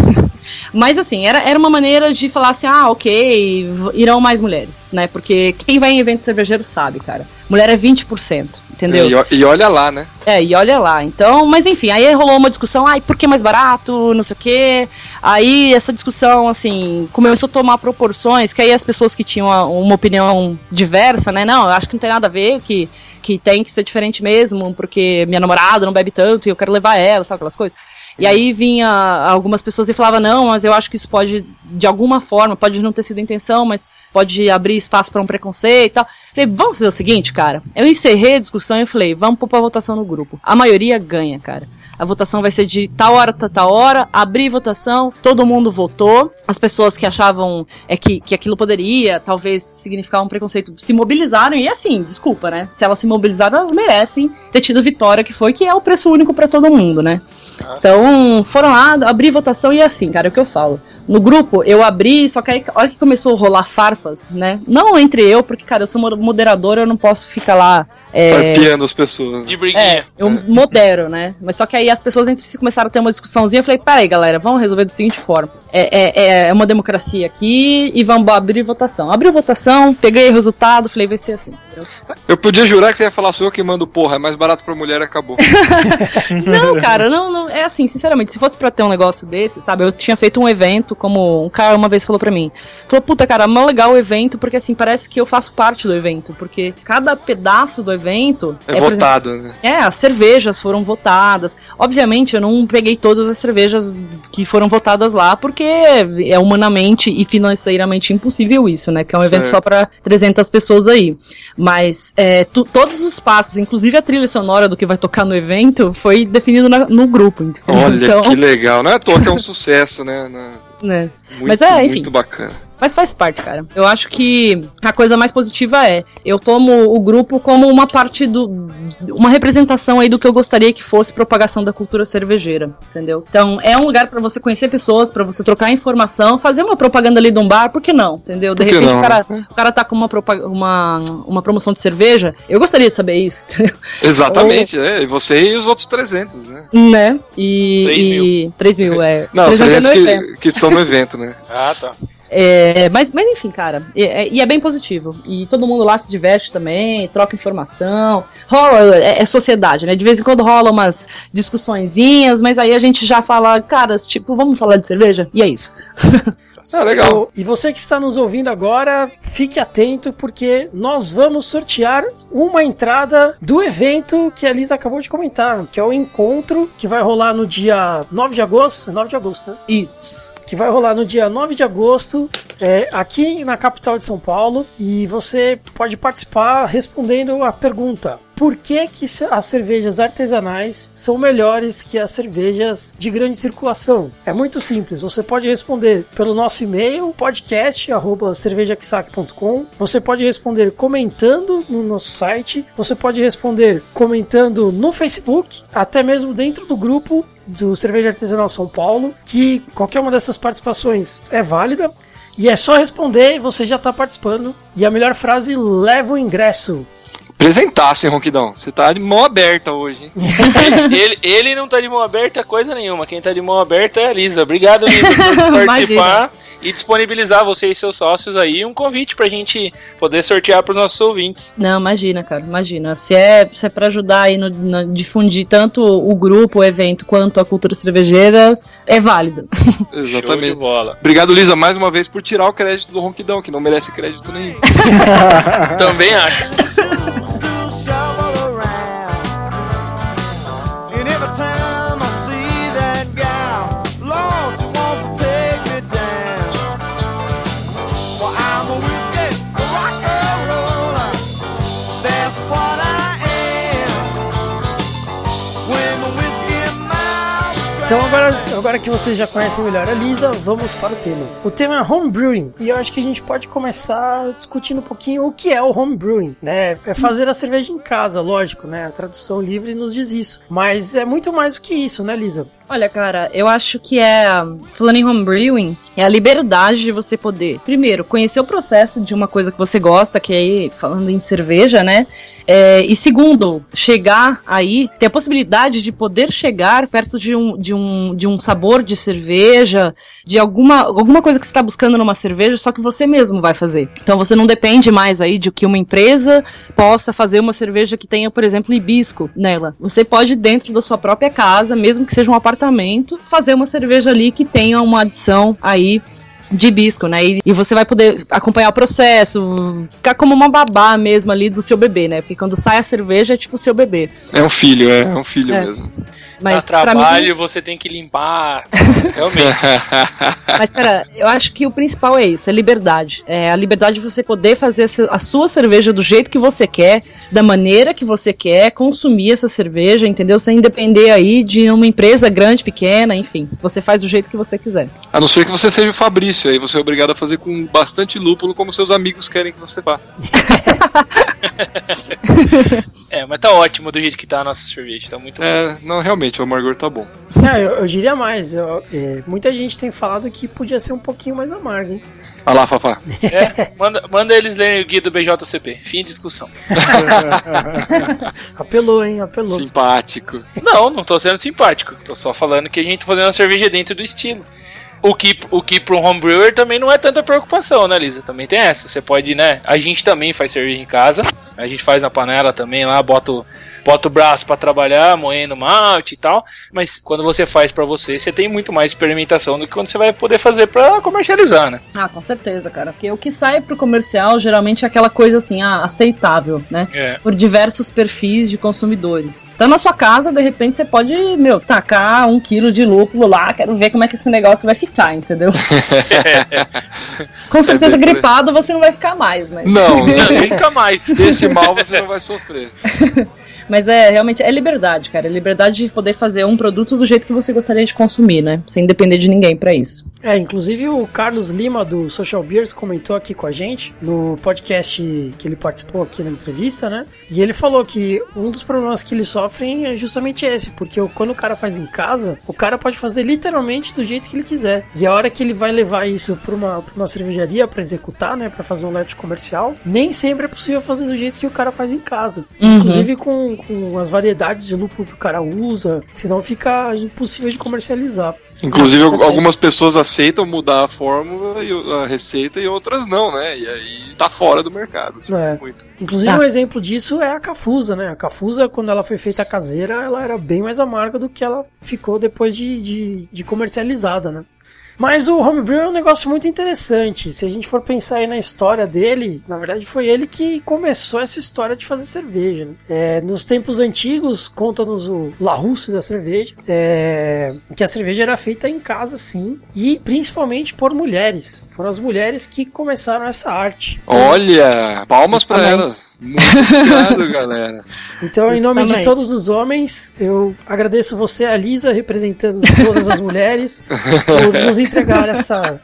Mas assim, era, era uma maneira de falar assim, ah, ok, irão mais mulheres, né? Porque quem vai em evento cervejeiro sabe, cara. Mulher é 20%, entendeu? E, e olha lá, né? É, e olha lá. Então, mas enfim, aí rolou uma discussão, ai, por que mais barato, não sei o quê. Aí essa discussão, assim, começou a tomar proporções, que aí as pessoas que tinham a- uma opinião diversa, né, não, eu acho que não tem nada a ver, que, que tem que ser diferente mesmo, porque minha namorada não bebe tanto e eu quero levar ela, sabe aquelas coisas. E aí vinha algumas pessoas e falava não, mas eu acho que isso pode, de alguma forma, pode não ter sido intenção, mas pode abrir espaço para um preconceito e tal. Falei, vamos fazer o seguinte, cara. Eu encerrei a discussão e falei, vamos pôr pra votação no grupo. A maioria ganha, cara. A votação vai ser de tal hora, tal, tal hora, abri votação, todo mundo votou. As pessoas que achavam é que, que aquilo poderia, talvez, significar um preconceito, se mobilizaram. E assim, desculpa, né? Se elas se mobilizaram, elas merecem ter tido vitória, que foi que é o preço único para todo mundo, né? Então, foram lá, abri votação e assim, cara, é o que eu falo. No grupo, eu abri, só que aí, a hora que começou a rolar farpas, né? Não entre eu, porque, cara, eu sou mo- moderadora, eu não posso ficar lá. É, Farpeando as pessoas. De é, briguinha. eu modero, né? Mas só que aí as pessoas entre si começaram a ter uma discussãozinha. Eu falei, peraí, galera, vamos resolver da seguinte forma. É, é, é uma democracia aqui e vamos abrir votação. Abri votação, peguei o resultado, falei, vai ser assim. Eu podia jurar que você ia falar, sou eu que mando porra, é mais barato pra mulher acabou. Não, cara, não, não. É assim, sinceramente, se fosse pra ter um negócio desse, sabe? Eu tinha feito um evento, como um cara uma vez falou pra mim. Falou, puta, cara, mó legal o evento, porque assim, parece que eu faço parte do evento. Porque cada pedaço do evento. É, exemplo, votado, né? É, as cervejas foram votadas. Obviamente, eu não peguei todas as cervejas que foram votadas lá, porque é humanamente e financeiramente impossível isso, né? Que é um evento Certo. só pra 300 pessoas aí. Mas é, tu- todos os passos, inclusive a trilha sonora do que vai tocar no evento, foi definido na- no grupo. Olha então, que legal. Não é à toa que é um sucesso, né? Não- né? Muito, Mas é, enfim. muito bacana. Mas faz parte, cara. Eu acho que a coisa mais positiva é eu tomo o grupo como uma parte do. uma representação aí do que eu gostaria que fosse propagação da cultura cervejeira, entendeu? Então é um lugar pra você conhecer pessoas, pra você trocar informação, fazer uma propaganda ali de um bar, por que não? Entendeu? De Por que repente não, o, cara, o cara tá com uma, uma, uma promoção de cerveja, eu gostaria de saber isso, entendeu? Exatamente, é. E você e os outros 300, né? Né? E. Três mil. e 3 mil, é. Não, os 300 300 no evento. que, que estão no evento, né? Ah, tá. É, mas, mas enfim, cara, e é, e é bem positivo. E todo mundo lá se diverte também, troca informação. Rola, é, é sociedade, né? De vez em quando rola umas discussõezinhas, mas aí a gente já fala, caras, tipo, vamos falar de cerveja? E é isso. Ah, legal. E você que está nos ouvindo agora, fique atento porque nós vamos sortear uma entrada do evento que a Lisa acabou de comentar, que é o encontro que vai rolar no dia 9 de agosto. É 9 de agosto, né? Isso. Que vai rolar no dia 9 de agosto, é, aqui na capital de São Paulo, e você pode participar respondendo a pergunta: por que, que as cervejas artesanais são melhores que as cervejas de grande circulação. É muito simples, você pode responder pelo nosso e-mail, podcast@cervejaquisaque.com. Você pode responder comentando no nosso site, você pode responder comentando no Facebook, até mesmo dentro do grupo do Cerveja Artesanal São Paulo, que qualquer uma dessas participações é válida. E é só responder você já está participando. E a melhor frase leva o ingresso. Apresentasse, Ronquidão? Você tá de mão aberta hoje, hein? ele, ele não tá de mão aberta coisa nenhuma. Quem tá de mão aberta é a Lisa. Obrigado, Lisa, por participar e disponibilizar você e seus sócios aí um convite pra gente poder sortear pros nossos ouvintes. Não, imagina, cara, imagina. Se é, se é pra ajudar aí no, no- difundir tanto o grupo, o evento, quanto a cultura cervejeira, é válido. Show de Exatamente. bola. Obrigado, Lisa, mais uma vez por tirar o crédito do Ronquidão, que não merece crédito nenhum. Também acho. Mouth Então agora, agora que vocês já conhecem melhor a Lisa, vamos para o tema. O tema é homebrewing e eu acho que a gente pode começar discutindo um pouquinho o que é o homebrewing, né? É fazer a cerveja em casa, lógico, né? A tradução livre nos diz isso. Mas é muito mais do que isso, né, Lisa? Olha, cara, eu acho que é, falando em homebrewing, é a liberdade de você poder, primeiro, conhecer o processo de uma coisa que você gosta, que é aí, falando em cerveja, né? É, e segundo, chegar aí, ter a possibilidade de poder chegar perto de um, de um, de um sabor de cerveja, de alguma, alguma coisa que você está buscando numa cerveja, só que você mesmo vai fazer. Então você não depende mais aí de que uma empresa possa fazer uma cerveja que tenha, por exemplo, hibisco nela. Você pode, dentro da sua própria casa, mesmo que seja um apartamento, fazer uma cerveja ali que tenha uma adição aí de hibisco, né? E, e você vai poder acompanhar o processo, ficar como uma babá mesmo ali do seu bebê, né? Porque quando sai a cerveja é tipo o seu bebê. É um filho, é, é um filho É. mesmo. Mas Dá pra mim, trabalho, você tem que limpar. Realmente. Mas, cara, eu acho que o principal é isso, é liberdade. É a liberdade de você poder fazer a sua cerveja do jeito que você quer, da maneira que você quer, consumir essa cerveja, entendeu? Sem depender aí de uma empresa grande, pequena, enfim. Você faz do jeito que você quiser. A não ser que você seja o Fabrício, aí você é obrigado a fazer com bastante lúpulo, como seus amigos querem que você faça. É, mas tá ótimo do jeito que tá a nossa cerveja. Tá muito bom. É, não, realmente, o amargor tá bom. Não, eu, eu diria mais. eu- é, muita gente tem falado que podia ser um pouquinho mais amarga, hein? Olha lá, Fafá. É, manda, manda eles lerem o guia do BJCP. Fim de discussão. Apelou, hein? Apelou. Simpático. Não, não tô sendo simpático. Tô só falando que a gente tá fazendo a cerveja dentro do estilo. O que, o que para um homebrewer também não é tanta preocupação, né, Lisa? Também tem essa. Você pode, né? A gente também faz cerveja em casa. A gente faz na panela também lá, bota bota o braço pra trabalhar, moendo malte e tal. Mas quando você faz pra você, você tem muito mais experimentação do que quando você vai poder fazer pra comercializar, né? Ah, com certeza, cara. Porque o que sai pro comercial geralmente é aquela coisa assim, ah, aceitável, né? É. Por diversos perfis de consumidores. Então na sua casa, de repente, você pode, meu, tacar um quilo de lúpulo lá, quero ver como é que esse negócio vai ficar, entendeu? Com certeza, aí. gripado você não vai ficar mais, né? Não, Nunca mais. desse mal você não vai sofrer. Mas é realmente é liberdade, cara. É liberdade de poder fazer um produto do jeito que você gostaria de consumir, né? Sem depender de ninguém pra isso. É, inclusive o Carlos Lima do Social Beers comentou aqui com a gente no podcast que ele participou aqui na entrevista, né? E ele falou que um dos problemas que eles sofrem é justamente esse, porque quando o cara faz em casa, o cara pode fazer literalmente do jeito que ele quiser. E a hora que ele vai levar isso pra uma, pra uma cervejaria pra executar, né? Pra fazer um LED comercial, nem sempre é possível fazer do jeito que o cara faz em casa. Uhum. Inclusive com, com as variedades de lúpulo que o cara usa, senão fica impossível de comercializar. Inclusive, al- algumas pessoas aceitam mudar a fórmula e a receita e outras não, né? E aí tá fora do mercado. sinto É. muito. Inclusive, Tá. um exemplo disso é a Cafusa, né? A Cafusa, quando ela foi feita caseira, ela era bem mais amarga do que ela ficou depois de, de, de comercializada, né? Mas o homebrew é um negócio muito interessante. Se a gente for pensar aí na história dele, na verdade foi ele que começou essa história de fazer cerveja. né? É, nos tempos antigos, conta-nos o Larousse da cerveja, é, que a cerveja era feita em casa, sim, e principalmente por mulheres. Foram as mulheres que começaram essa arte. Olha, palmas pra Também. elas. Muito obrigado, galera. Então, em nome de todos os homens, eu agradeço você, a Lisa, representando todas as mulheres, por nos entregar essa,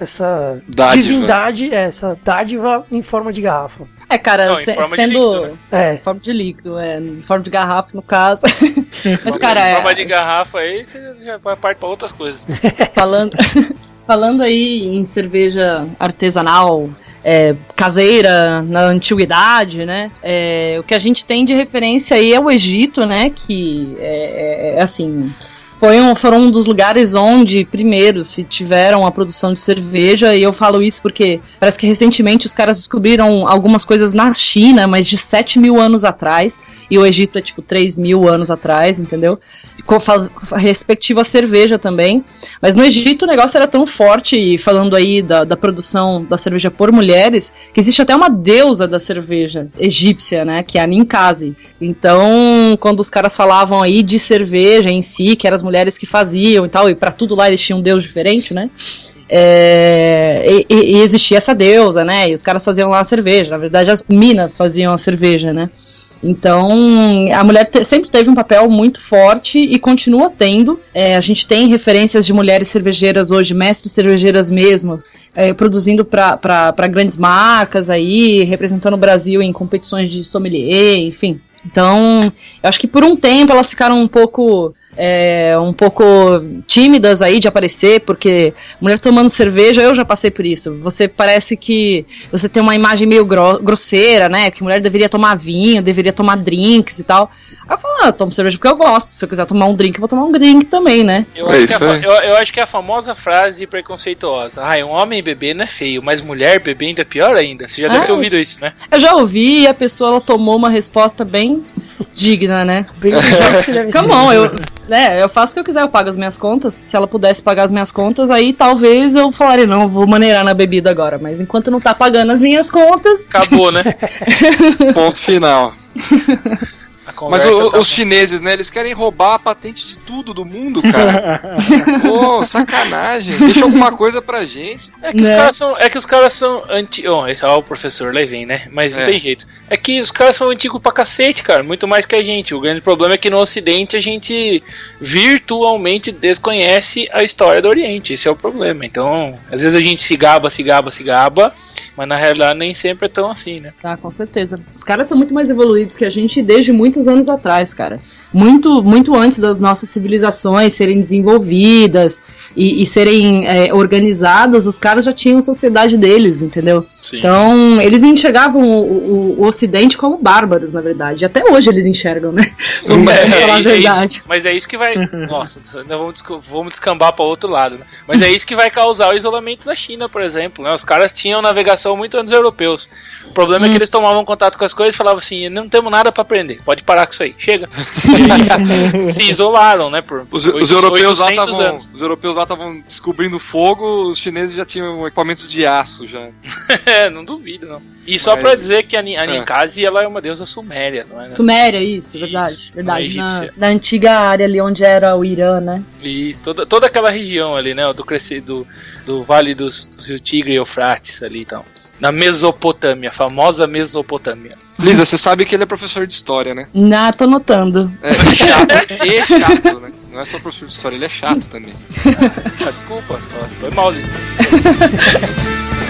essa Dádiva. divindade, essa dádiva em forma de garrafa. É, cara, Não, se- de sendo. líquido, né? É, Em forma de líquido, é. Em forma de garrafa, no caso. Mas, cara, Em é, forma de garrafa aí, você já vai parte pra outras coisas. falando, falando aí em cerveja artesanal, é, caseira, na antiguidade, né? é, o que a gente tem de referência aí é o Egito, né? Que é, é, é, assim. Foi um, foram um dos lugares onde, primeiro, se tiveram a produção de cerveja, e eu falo isso porque parece que recentemente os caras descobriram algumas coisas na China, mas de 7 mil anos atrás, e o Egito é tipo 3 mil anos atrás, entendeu? Com, à cerveja também. Mas no Egito o negócio era tão forte, falando aí da, da produção da cerveja por mulheres, que existe até uma deusa da cerveja egípcia, né? Que é a Ninkasi. Então, quando os caras falavam aí de cerveja em si, que eram as mulheres que faziam e tal, e pra tudo lá eles tinham um deus diferente, né? É, e, e- e existia essa deusa, né? E os caras faziam lá a cerveja. Na verdade, as minas faziam a cerveja, né? Então, a mulher te- sempre teve um papel muito forte e continua tendo. É, a gente tem referências de mulheres cervejeiras hoje, mestres cervejeiras mesmo, é, produzindo para grandes marcas aí, representando o Brasil em competições de sommelier, enfim. Então, eu acho que por um tempo elas ficaram um pouco é, um pouco tímidas aí de aparecer, porque mulher tomando cerveja, eu já passei por isso. Você parece que você tem uma imagem meio gro- grosseira, né? Que mulher deveria tomar vinho, deveria tomar drinks e tal. Aí eu falo, ah, eu tomo cerveja porque eu gosto. Se eu quiser tomar um drink, eu vou tomar um drink também, né? Eu, É acho, isso que a, aí. fa- eu, eu acho que é a famosa frase preconceituosa. Ah, um homem beber não é feio, mas mulher bebendo é pior ainda. Você já deve Ah. ter ouvido isso, né? Eu já ouvi e a pessoa ela tomou uma resposta bem digna, né? bem deve Come on, eu, é, eu faço o que eu quiser, eu pago as minhas contas. Se ela pudesse pagar as minhas contas, aí talvez eu falaria, não, vou maneirar na bebida agora. Mas enquanto não tá pagando as minhas contas, Acabou, né? Ponto final. Mas o- tá- os chineses, né? Eles querem roubar a patente de tudo do mundo, cara. Pô, sacanagem. Deixa alguma coisa pra gente. É que, os Né? caras são, é que os caras são anti. Oh, esse é o professor, lá vem, né? Mas não É. tem jeito. É que os caras são antigos pra cacete, cara. Muito mais que a gente. O grande problema é que no Ocidente a gente virtualmente desconhece a história do Oriente. Esse é o problema. Então, às vezes a gente se gaba, se gaba, se gaba. Mas na realidade nem sempre é tão assim, né? Tá, com certeza. Os caras são muito mais evoluídos que a gente desde muitos anos atrás, cara. Muito, muito antes das nossas civilizações serem desenvolvidas e, e serem é, organizadas, os caras já tinham sociedade deles, entendeu? Sim. Então, eles enxergavam o, o- o Ocidente como bárbaros, na verdade. Até hoje eles enxergam, né? Vamos É, falar a isso- é verdade. isso- mas é isso que vai. Nossa, ainda vamos, vamos descambar para outro lado. Né? Mas é isso que vai causar o isolamento da China, por exemplo. Né? Os caras tinham navegação muito antes dos europeus. O problema é Hum. que eles tomavam contato com as coisas e falavam assim: não temos nada para aprender, pode parar com isso aí, chega. E se isolaram, né? Por Os, os europeus lá 800 estavam. anos. Os europeus lá estavam descobrindo fogo, os chineses já tinham equipamentos de aço já. É, não duvido, não. E só Mas- pra dizer que a, a É. Ninkasi ela é uma deusa suméria, não é? né? Suméria, isso, verdade. Isso, verdade. não é Na, na antiga área ali onde era o Irã, né? Isso, toda, toda aquela região ali, né? Do, crescer, do, do Vale dos, dos Rio Tigre e Eufrates ali então. Na Mesopotâmia, a famosa Mesopotâmia. Lisa, você sabe que ele é professor de história, né? Na, tô notando. É, e chato. e chato, né? Não é só professor de história, ele é chato também. Ah, desculpa, só foi mal.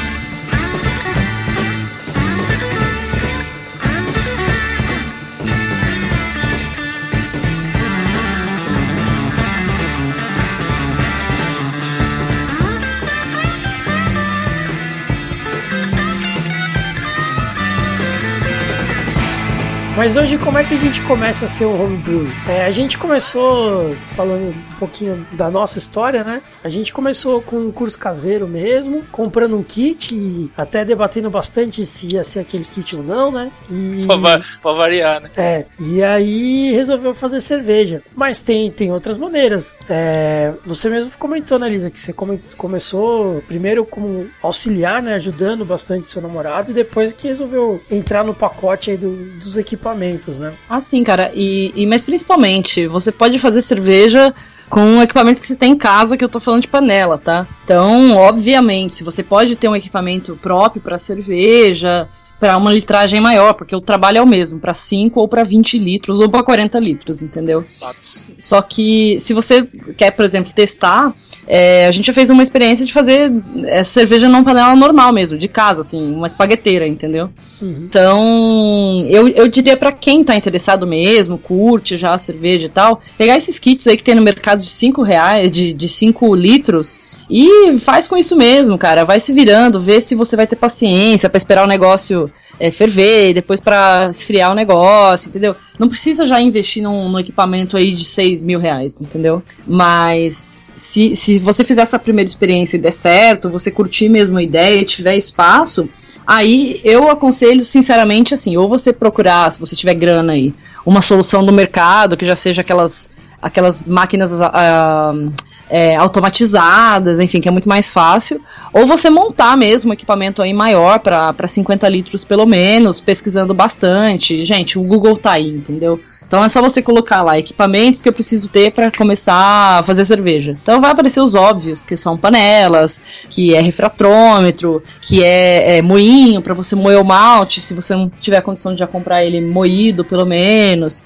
Mas hoje, como é que a gente começa a ser um homebrew? É, a gente começou, falando pouquinho da nossa história, né? A gente começou com um curso caseiro mesmo, comprando um kit e até debatendo bastante se ia ser aquele kit ou não, né? E... Pra, va- pra variar, né? É, e aí resolveu fazer cerveja. Mas tem, tem outras maneiras. É, você mesmo comentou, né, Lisa, que você come- começou primeiro como auxiliar, né, ajudando bastante seu namorado, e depois que resolveu entrar no pacote aí do- dos equipamentos, né? Ah, sim, cara. E, e- mas principalmente, você pode fazer cerveja com o equipamento que você tem em casa, que eu tô falando de panela, tá? Então, obviamente, se você pode ter um equipamento próprio para cerveja, para uma litragem maior, porque o trabalho é o mesmo, para 5 ou para 20 litros ou para 40 litros, entendeu? Só que se você quer, por exemplo, testar, é, a gente já fez uma experiência de fazer é, cerveja numa panela normal mesmo, de casa, assim, uma espagueteira, entendeu? Então, eu, eu diria pra quem tá interessado mesmo, curte já a cerveja e tal, pegar esses kits aí que tem no mercado de 5 reais, de, de 5 litros, e faz com isso mesmo, cara. Vai se virando, vê se você vai ter paciência pra esperar o negócio é, ferver, depois pra esfriar o negócio, entendeu? Não precisa já investir num, num equipamento aí de 6 mil reais, entendeu? Mas se, se você fizer essa primeira experiência e der certo, você curtir mesmo a ideia e tiver espaço, aí eu aconselho sinceramente assim, ou você procurar, se você tiver grana aí, uma solução do mercado que já seja aquelas aquelas máquinas ah, é, automatizadas, enfim, que é muito mais fácil, ou você montar mesmo um equipamento aí maior para 50 litros pelo menos, pesquisando bastante. Gente, o Google tá aí, entendeu? Então é só você colocar lá equipamentos que eu preciso ter para começar a fazer cerveja. Então vai aparecer os óbvios, que são panelas, que é refratrômetro, que é, é moinho para você moer o malte, se você não tiver condição de já comprar ele moído, pelo menos.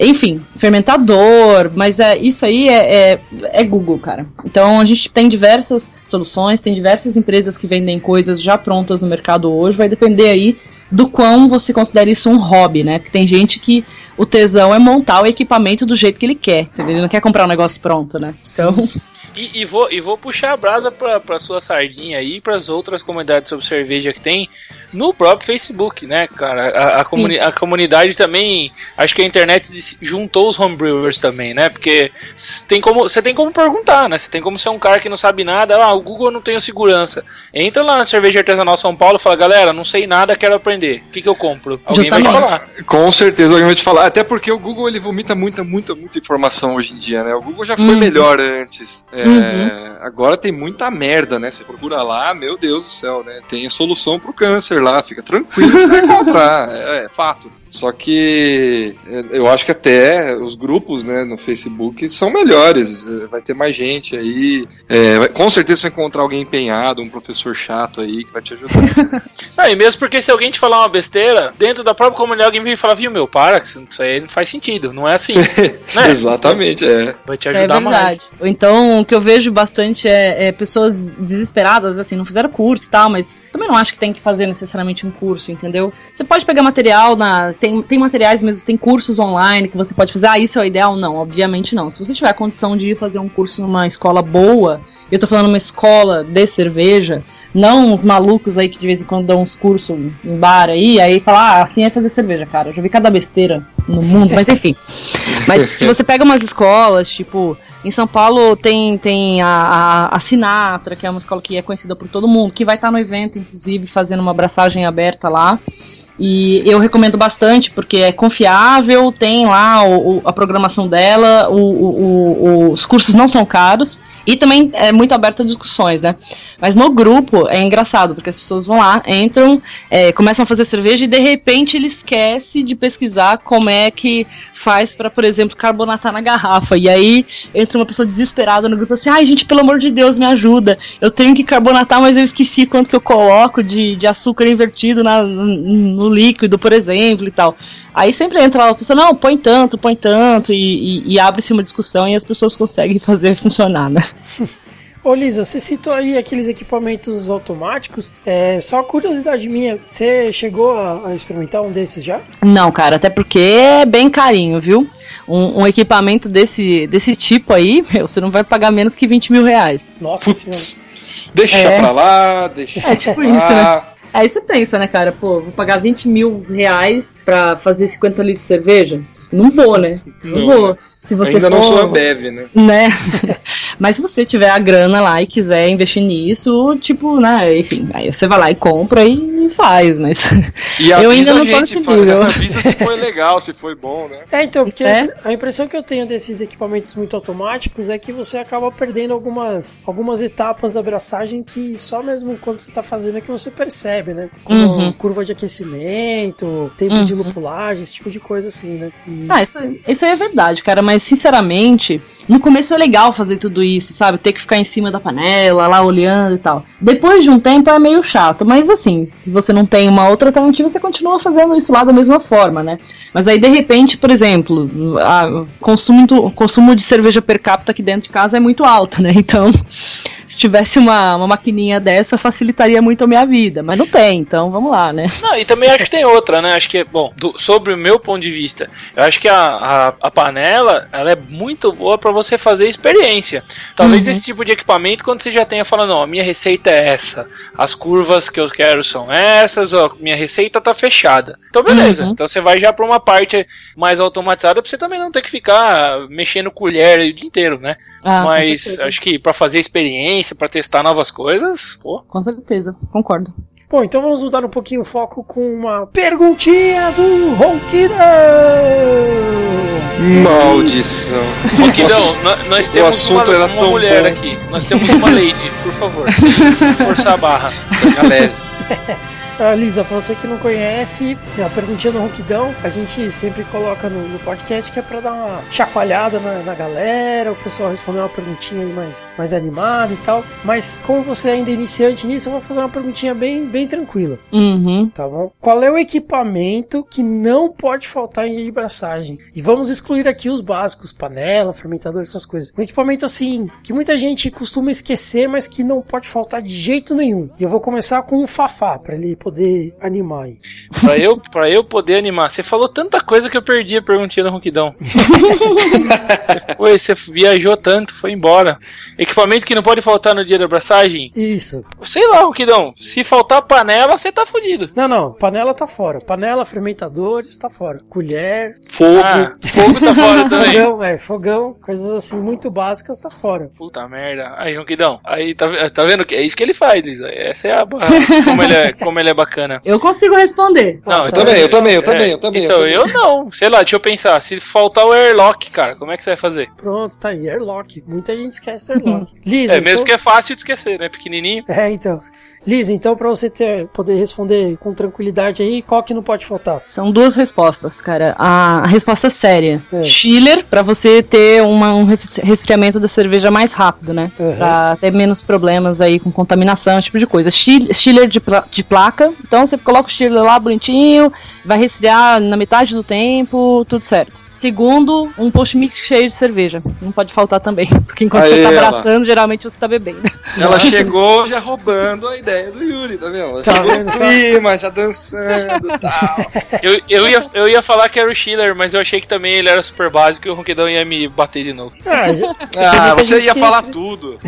Enfim, fermentador, mas é, isso aí é, é, é Google, cara. Então a gente tem diversas soluções, tem diversas empresas que vendem coisas já prontas no mercado hoje, vai depender aí do quão você considera isso um hobby, né? Porque tem gente que o tesão é montar o equipamento do jeito que ele quer, entendeu? Ele não quer comprar um negócio pronto, né? Então, E, e vou, e vou puxar a brasa pra, pra sua sardinha aí e pras outras comunidades sobre cerveja que tem no próprio Facebook, né, cara? A, a, comuni a comunidade também. Acho que a internet juntou os homebrewers também, né? Porque tem como, você tem como perguntar, né? Você tem como ser um cara que não sabe nada. Ah, o Google eu não tenho segurança. Entra lá na Cerveja Artesanal São Paulo e fala, galera, não sei nada, quero aprender. O que, que eu compro? Alguém vai te Justamente. falar. Com certeza alguém vai te falar. Até porque o Google ele vomita muita, muita, muita informação hoje em dia, né? O Google já foi Uhum. melhor antes. É, Uhum. Agora tem muita merda, né? Você procura lá, meu Deus do céu, né? Tem a solução pro câncer lá, fica tranquilo, você vai encontrar. É, é fato. Só que é, eu acho que até os grupos, né, no Facebook são melhores. É, Vai ter mais gente aí. É, vai- com certeza você vai encontrar alguém empenhado, um professor chato aí que vai te ajudar. Não, e mesmo porque se alguém te falar uma besteira, dentro da própria comunidade alguém vem falar, viu, meu, para, que isso aí não faz sentido, não é assim. né? Exatamente, é. Vai te é ajudar mais. verdade. Ou então, o que eu vejo bastante é, é pessoas desesperadas, assim, não fizeram curso e tal, mas também não acho que tem que fazer necessariamente um curso, entendeu? Você pode pegar material na. Tem, tem materiais mesmo, tem cursos online que você pode fazer. Ah, isso é o ideal? Não, obviamente não. Se você tiver a condição de ir fazer um curso numa escola boa, eu tô falando uma escola de cerveja, não uns malucos aí que de vez em quando dão uns cursos em bar aí, aí fala, ah, assim é fazer cerveja, cara. Eu já vi cada besteira no mundo, mas enfim. Mas se você pega umas escolas, tipo, em São Paulo tem, tem a, a, a Sinatra, que é uma escola que é conhecida por todo mundo, que vai estar no evento, inclusive, fazendo uma abraçagem aberta lá. E eu recomendo bastante, porque é confiável, tem lá o, o- a programação dela, o- os cursos não são caros. E também é muito aberto a discussões, né? Mas no grupo é engraçado, porque as pessoas vão lá, entram, é, começam a fazer cerveja e de repente ele esquece de pesquisar como é que faz pra, por exemplo, carbonatar na garrafa. E aí entra uma pessoa desesperada no grupo assim: ai gente, pelo amor de Deus, me ajuda. Eu tenho que carbonatar, mas eu esqueci quanto que eu coloco de, de açúcar invertido na, no líquido, por exemplo, e tal. Aí sempre entra lá a pessoa: não, põe tanto, põe tanto, e, e- e abre-se uma discussão e as pessoas conseguem fazer funcionar, né? Ô Lisa, você citou aí aqueles equipamentos automáticos. É, só curiosidade minha, você chegou a, a experimentar um desses já? Não, cara, até porque é bem carinho, viu? Um, um equipamento desse, desse tipo aí, meu, você não vai pagar menos que 20 mil reais. Nossa senhora. Putz, deixa É. pra lá, deixa É tipo pra isso, lá. Aí você pensa, né, cara? Pô, vou pagar 20 mil reais pra fazer 50 litros de cerveja? Não vou, né? Não, Não, vou. Se você Ainda não for- sou Ambev, né? né? Mas se você tiver a grana lá e quiser investir nisso, tipo, né, enfim, aí você vai lá e compra e faz, mas E Eu ainda não a tô nesse fala- nível. avisa se foi legal, se foi bom, né? É, então, porque É? a impressão que eu tenho desses equipamentos muito automáticos é que você acaba perdendo algumas, algumas etapas da abraçagem que só mesmo quando você tá fazendo é que você percebe, né? Como Uhum. curva de aquecimento, tempo de Uhum. lupulagem, esse tipo de coisa assim, né? E Ah, isso, isso aí é verdade, cara, mas sinceramente, no começo é legal fazer tudo isso, sabe? Ter que ficar em cima da panela, lá olhando e tal. Depois de um tempo é meio chato, mas assim, se você não tem uma outra alternativa, você continua fazendo isso lá da mesma forma, né? Mas aí, de repente, por exemplo, a consumo, consumo de cerveja per capita aqui dentro de casa é muito alto, né? Então, se tivesse uma, uma maquininha dessa, facilitaria muito a minha vida. Mas não tem, então vamos lá, né? Não, e também acho que tem outra, né? Acho que, bom, do- sobre o meu ponto de vista, eu acho que a, a, a panela, ela é muito boa pra você fazer experiência. Talvez Uhum. esse tipo de equipamento, quando você já tenha falando, não, a minha receita é essa, as curvas que eu quero são essas, ó, minha receita tá fechada. Então, beleza. Uhum. Então você vai já pra uma parte mais automatizada pra você também não ter que ficar mexendo colher o dia inteiro, né? Ah, Mas acho que pra fazer experiência, pra testar novas coisas, pô. Com certeza, concordo. Bom, então vamos mudar um pouquinho o foco com uma perguntinha do Ronquidão! Maldição. Roquidão, nó- nós temos assunto uma, era uma tão mulher bom. aqui. Nós temos uma lady, por favor. sem Forçar a barra. Galera, Ah, Lisa, pra você que não conhece, a perguntinha do Ronquidão, a gente sempre coloca no, no podcast que é pra dar uma chacoalhada na, na galera, o pessoal responder uma perguntinha aí mais, mais animada e tal. Mas como você ainda é iniciante nisso, eu vou fazer uma perguntinha bem, bem tranquila, Uhum. tá bom? Qual é o equipamento que não pode faltar em braçagem? E vamos excluir aqui os básicos, panela, fermentador, essas coisas. Um equipamento assim, que muita gente costuma esquecer, mas que não pode faltar de jeito nenhum. E eu vou começar com o Fafá, pra ele poder animar aí. Pra eu, pra eu poder animar. Você falou tanta coisa que eu perdi a perguntinha do Ronquidão. você, foi, você viajou tanto, foi embora. Equipamento que não pode faltar no dia da abraçagem? Isso. Sei lá, Ronquidão. Se faltar panela, você tá fudido. Não, não, panela tá fora. Panela, fermentadores, tá fora. Colher, fogo. Ah, fogo tá fora também. fogão, é, fogão, coisas assim muito básicas tá fora. Puta merda. Aí, Ronquidão. Aí, tá, tá vendo? que É isso que ele faz, Lisa. Essa é a barra. Como ele é, como ele é bacana. Eu consigo responder. Não, Ah, Eu tá. também, eu também, eu É, também, eu também. Então, eu eu não. Sei lá, deixa eu pensar. Se faltar o airlock, cara, como é que você vai fazer? Pronto, tá aí, airlock. Muita gente esquece airlock. Lisa, É, mesmo então... que é fácil de esquecer, né? Pequenininho. É, então. Lisa, então pra você ter, poder responder com tranquilidade aí, qual que não pode faltar? São duas respostas, cara. A, resposta é séria. É. Chiller, pra você ter uma- um res- resfriamento da cerveja mais rápido, né? Uhum. Pra ter menos problemas aí com contaminação, esse tipo de coisa. Chil- Chiller de, pla- de placa. Então você coloca o chiller lá bonitinho, vai resfriar na metade do tempo, tudo certo. Segundo, um post mix cheio de cerveja. Não pode faltar também. Porque enquanto Aí, você tá ela. abraçando, geralmente você tá bebendo. Ela chegou já roubando a ideia do Yuri, tá vendo? Ela Tá chegou vendo clima, já dançando e tal. Eu, eu, ia, eu ia falar que era o Schiller, mas eu achei que também ele era super básico e o Ronquidão ia me bater de novo. Ah, já- Ah, você ia falar esse- tudo.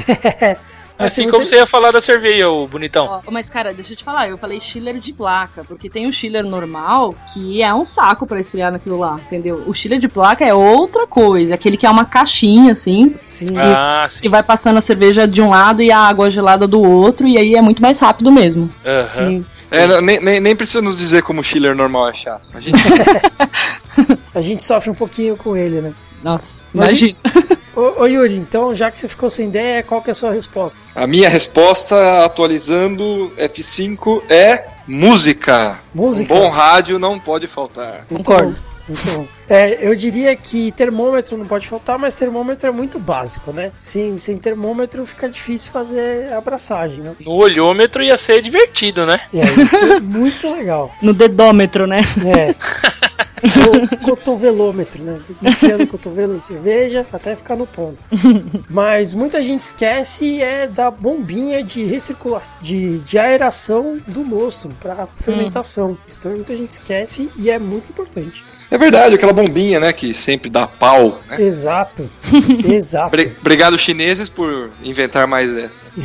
Mas tem Assim como você ia falar da cerveja, o bonitão. Ó, mas, cara, deixa eu te falar, eu falei chiller de placa, porque tem o chiller normal, que é um saco pra esfriar naquilo lá, entendeu? O chiller de placa é outra coisa, aquele que é uma caixinha, assim, Sim. Ah, sim. que vai passando a cerveja de um lado e a água gelada do outro, e aí é muito mais rápido mesmo. Aham. Sim. É, não, nem, nem, nem precisa nos dizer como o chiller normal é chato. A gente A gente sofre um pouquinho com ele, né? Nossa, Mas imagina. Ô, ô Yuri, então já que você ficou sem ideia, qual que é a sua resposta? A minha resposta, atualizando F5, é música. Música? Um bom rádio não pode faltar. Concordo. Muito bom. É, eu diria que termômetro não pode faltar, mas termômetro é muito básico, né? Sem, sem termômetro fica difícil fazer abraçagem, né? No olhômetro ia ser divertido, né? E aí, isso é muito legal. No dedômetro, né? É. o cotovelômetro, né? Enfiando o cotovelo em cerveja até ficar no ponto. Mas muita gente esquece é da bombinha de recirculação, de, de aeração do mosto para fermentação. Isso também muita gente esquece e é muito importante. É verdade, aquela bombinha, né, que sempre dá pau, né? Exato. Exato. Bre- Obrigado, chineses, por inventar mais essa.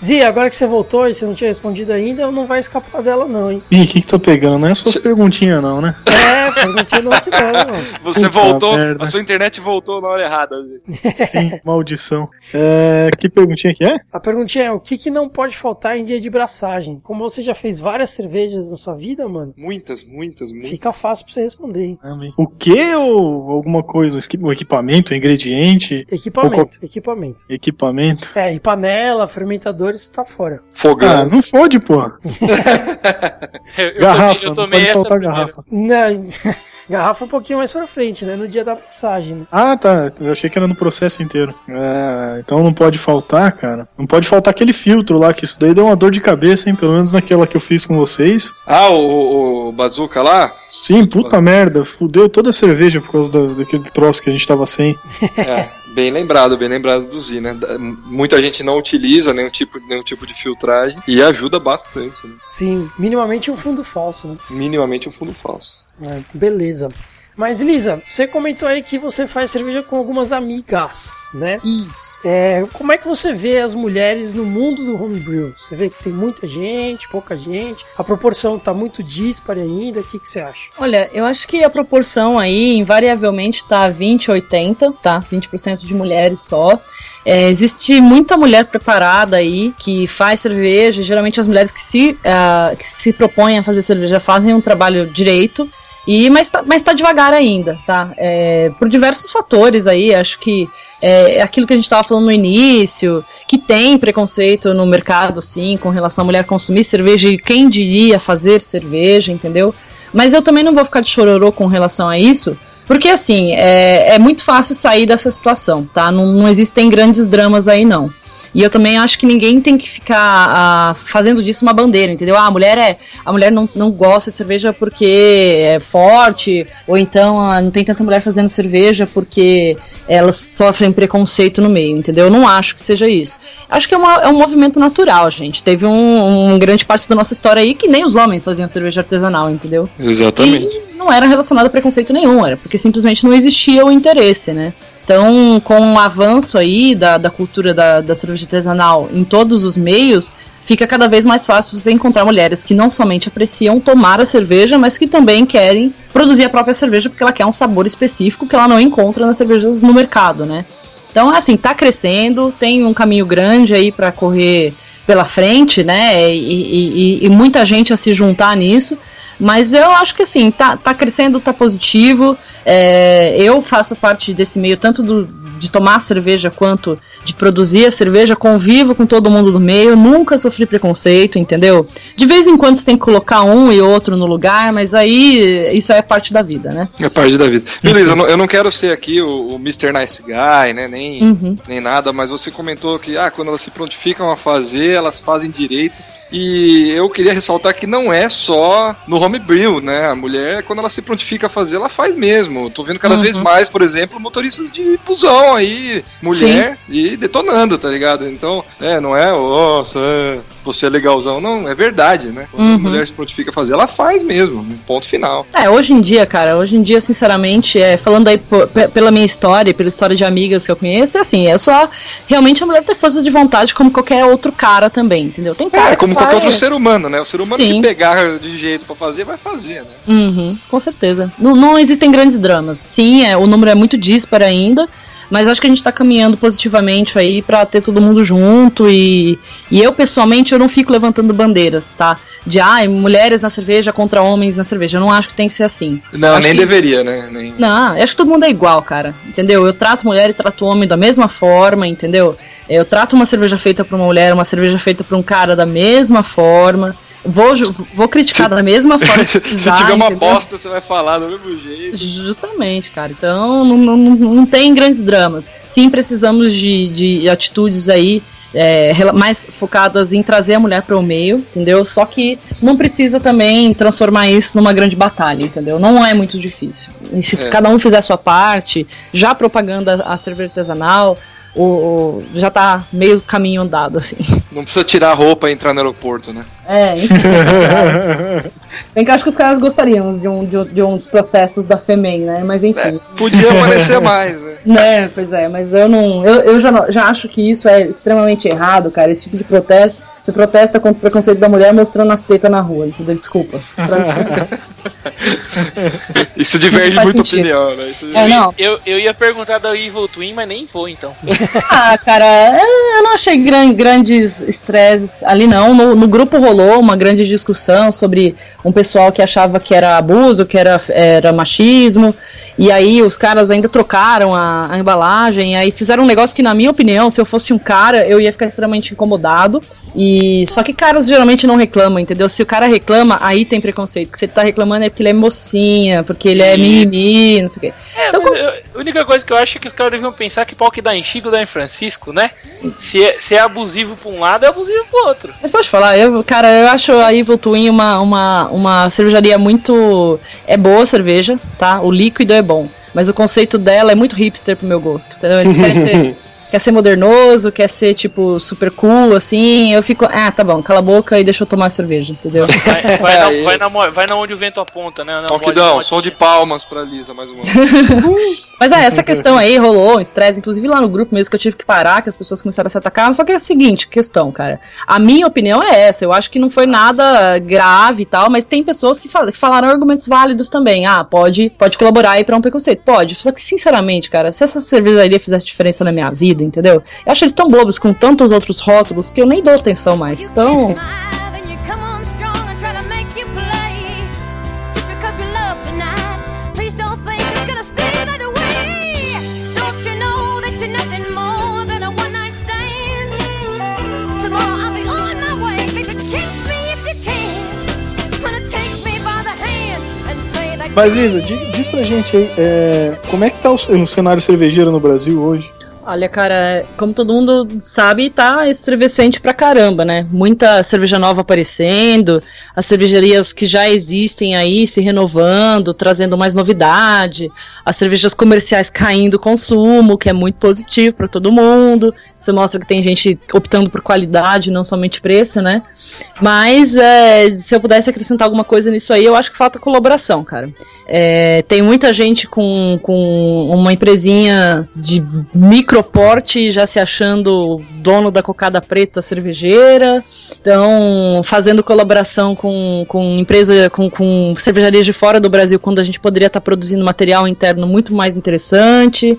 Zi, agora que você voltou e você não tinha respondido ainda, não vai escapar dela não, hein? Ih, o que que tá pegando? Não é suas perguntinhas, não, né? É, perguntinha não aqui não. Você Puta voltou, merda. a sua internet voltou na hora errada. Sim, maldição. É, que perguntinha que é? A perguntinha é, o que, que não pode faltar em dia de braçagem? Como você já fez várias cervejas na sua vida, mano, Muitas, muitas, muitas. fica fácil pra você responder, hein? O que ou alguma coisa? O equipamento, o ingrediente? Equipamento, equipamento. Equipamento? É, e panela, fermentadores, tá fora. Ah, Fogão. não fode, porra. Eu, eu Garrafa, tomei, eu não tomei pode essa faltar primeira. garrafa. Não, garrafa um pouquinho mais pra frente, né? No dia da braçagem. né? Ah, tá. Eu achei que era no processo inteiro. É, então não pode faltar, cara. Não pode faltar aquele filtro lá, que isso daí deu uma dor de cabeça, hein? Pelo menos naquela que eu fiz com vocês. Ah, o, o, o Bazooka lá? Sim, puta merda. Fudeu toda a cerveja por causa da- daquele troço que a gente tava sem. É, bem lembrado, bem lembrado do Z, né? Muita gente não utiliza nenhum tipo, nenhum tipo de filtragem e ajuda bastante, né? Sim, minimamente um fundo falso, né? Minimamente um fundo falso. É, beleza. Mas, Lisa, você comentou aí que você faz cerveja com algumas amigas, né? Isso. É, como é que você vê as mulheres no mundo do homebrew? Você vê que tem muita gente, pouca gente, a proporção tá muito dispare ainda, o que, que você acha? Olha, eu acho que a proporção aí, invariavelmente, tá 20-80, tá? 20% de mulheres só. É, existe muita mulher preparada aí que faz cerveja. Geralmente as mulheres que se, ah, que se propõem a fazer cerveja fazem um trabalho direito. E, mas, tá, mas tá devagar ainda, tá? É, por diversos fatores aí, acho que é, é aquilo que a gente estava falando no início, que tem preconceito no mercado, sim, com relação à mulher consumir cerveja e quem diria fazer cerveja, entendeu? Mas eu também não vou ficar de chororô com relação a isso, porque assim, é, é muito fácil sair dessa situação, tá? Não, não existem grandes dramas aí, não. E eu também acho que ninguém tem que ficar ah, fazendo disso uma bandeira, entendeu? Ah, a mulher é. A mulher não, não gosta de cerveja porque é forte, ou então ah, não tem tanta mulher fazendo cerveja porque elas sofrem preconceito no meio, entendeu? Eu não acho que seja isso. Acho que é, uma- é um movimento natural, gente. Teve um, um grande parte da nossa história aí que nem os homens faziam cerveja artesanal, entendeu? Exatamente. E não era relacionado a preconceito nenhum, era porque simplesmente não existia o interesse, né? Então, com o avanço aí da, da cultura da, da cerveja artesanal em todos os meios, fica cada vez mais fácil você encontrar mulheres que não somente apreciam tomar a cerveja, mas que também querem produzir a própria cerveja porque ela quer um sabor específico que ela não encontra nas cervejas no mercado, né? Então, assim, tá crescendo, tem um caminho grande aí para correr pela frente, né? E, e- e- muita gente a se juntar nisso. Mas eu acho que assim, tá, tá crescendo, tá positivo. É, eu faço parte desse meio, tanto do, de tomar cerveja quanto de produzir a cerveja, convivo com todo mundo do meio, nunca sofri preconceito, entendeu? De vez em quando você tem que colocar um e outro no lugar, mas aí isso é parte da vida, né? É parte da vida. Beleza, eu não, eu não quero ser aqui o, o Mr. Nice Guy, né? Nem, Uhum. nem nada, mas você comentou que ah, quando elas se prontificam a fazer, elas fazem direito. E eu queria ressaltar que não é só no homebrew, né? A mulher, quando ela se prontifica a fazer, ela faz mesmo. Tô vendo cada Uhum. vez mais, por exemplo, motoristas de busão aí, mulher, e detonando, tá ligado? Então, é, não é, nossa, é, você é legalzão. Não, é verdade, né? Quando a Uhum. mulher se prontifica a fazer, ela faz mesmo, um ponto final. É, hoje em dia, cara, hoje em dia, sinceramente, é, falando aí pela minha história, pela história de amigas que eu conheço, é assim, é só realmente a mulher ter força de vontade como qualquer outro cara também, entendeu? Tem cara É, como que qualquer outro ser humano, né? O ser humano Sim. que pegar de jeito pra fazer, vai fazer, né? Uhum, com certeza. Não, não existem grandes dramas. Sim, é, o número é muito disparo ainda, mas acho que a gente tá caminhando positivamente aí pra ter todo mundo junto e, e eu pessoalmente eu não fico levantando bandeiras, tá? De ai, mulheres na cerveja contra homens na cerveja. Eu não acho que tem que ser assim. Não, Acho nem que- deveria, né? Nem... Não, acho que todo mundo é igual, cara. Entendeu? Eu trato mulher e trato homem da mesma forma, entendeu? Eu trato uma cerveja feita por uma mulher, uma cerveja feita por um cara da mesma forma. Vou, vou criticar da mesma forma se Se tiver uma entendeu? bosta, você vai falar do mesmo jeito. Justamente, cara. Então não, não, não- tem grandes dramas. Sim, precisamos de, de atitudes aí é, mais focadas em trazer a mulher para o meio, entendeu? Só que não precisa também transformar isso numa grande batalha, entendeu? Não é muito difícil. E se É. cada um fizer a sua parte, já a propaganda a cerveja artesanal, o, o- já tá meio caminho andado, assim. Não precisa tirar a roupa e entrar no aeroporto, né? É, enfim. Bem que eu acho que os caras gostariam de um, de, um- de uns protestos da FEMEN, né? Mas enfim. É, podia aparecer mais, né? Né, pois é, mas eu não. Eu, eu já, já acho que isso é extremamente errado, cara. Esse tipo de protesto. Você protesta contra o preconceito da mulher mostrando as tetas na rua, entendeu? Desculpa. Isso diverge muito sentido. opinião, né? Isso É, não. Eu, eu ia perguntar da Evil Twin, mas nem vou então. Ah, cara, eu eu não achei gran- grandes estresses ali, não. No, no grupo rolou uma grande discussão sobre um pessoal que achava que era abuso, que era, era machismo. E aí os caras ainda trocaram a, a embalagem. E aí fizeram um negócio que, na minha opinião, se eu fosse um cara, eu ia ficar extremamente incomodado. E só que caras geralmente não reclamam, entendeu? Se o cara reclama, aí tem preconceito. Porque se ele tá reclamando é porque ele é mocinha, porque ele é mimimi, não sei o quê. É, Então, mas eu- a única coisa que eu acho é que os caras deviam pensar que pau que dá em Chico dá em Francisco, né? Se é, se é abusivo pra um lado, é abusivo pro outro. Mas pode falar, eu, cara, eu acho a Evil Twin uma, uma, uma cervejaria muito. É boa a cerveja, tá? O líquido é bom. Mas o conceito dela é muito hipster pro meu gosto. Entendeu? Eles querem ser, quer ser modernoso, quer ser, tipo, super cool, assim. Eu fico, ah, tá bom, cala a boca e deixa eu tomar cerveja, entendeu? Vai, vai, Aí. na, vai, na, vai na onde o vento aponta, né? Na Ó, que mod- dão, mod- som de palmas pra Lisa, mais uma. Mas é, essa questão aí rolou, um estresse, inclusive lá no grupo mesmo que eu tive que parar, que as pessoas começaram a se atacar. Só que é a seguinte questão, cara. A minha opinião é essa. Eu acho que não foi nada grave e tal, mas tem pessoas que, fal- que falaram argumentos válidos também. Ah, pode, pode colaborar aí pra um preconceito. Pode. Só que, sinceramente, cara, se essa cervejaria fizesse diferença na minha vida, entendeu? Eu acho eles tão bobos com tantos outros rótulos que eu nem dou atenção mais. Então. Mas Lisa, di- diz pra gente aí, é, como é que tá o, o cenário cervejeiro no Brasil hoje? Olha, cara, como todo mundo sabe, tá efervescente pra caramba, né? Muita cerveja nova aparecendo, as cervejarias que já existem aí se renovando, trazendo mais novidade, as cervejas comerciais caindo o consumo, que é muito positivo pra todo mundo. Isso mostra que tem gente optando por qualidade, não somente preço, né? Mas é, se eu pudesse acrescentar alguma coisa nisso aí, eu acho que falta colaboração, cara. É, tem muita gente com, com uma empresinha de microporte já se achando dono da cocada preta cervejeira. Então, fazendo colaboração com, com empresa, com, com cervejarias de fora do Brasil, quando a gente poderia estar produzindo material interno muito mais interessante.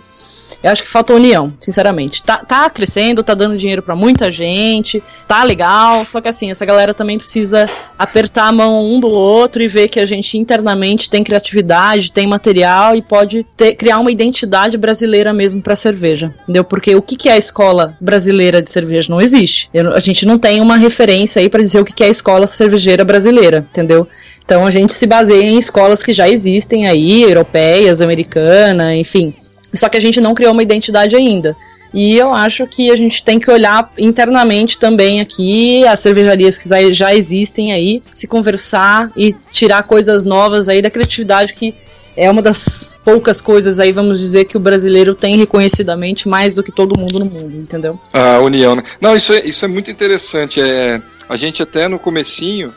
Eu acho que falta união, sinceramente. Tá, tá crescendo, tá dando dinheiro pra muita gente, tá legal, só que assim, essa galera também precisa apertar a mão um do outro e ver que a gente internamente tem criatividade, tem material e pode ter- criar uma identidade brasileira mesmo pra cerveja, entendeu? Porque o que, que é a escola brasileira de cerveja? Não existe. Eu- a gente não tem uma referência aí pra dizer o que, que é a escola cervejeira brasileira, entendeu? Então a gente se baseia em escolas que já existem aí, europeias, americana, enfim. Só que a gente não criou uma identidade ainda. E eu acho que a gente tem que olhar internamente também aqui, as cervejarias que já- existem aí, se conversar e tirar coisas novas aí da criatividade, que é uma das poucas coisas aí, vamos dizer, que o brasileiro tem reconhecidamente mais do que todo mundo no mundo, entendeu? A união, né? Não, isso é, isso é muito interessante. É, a gente até no comecinho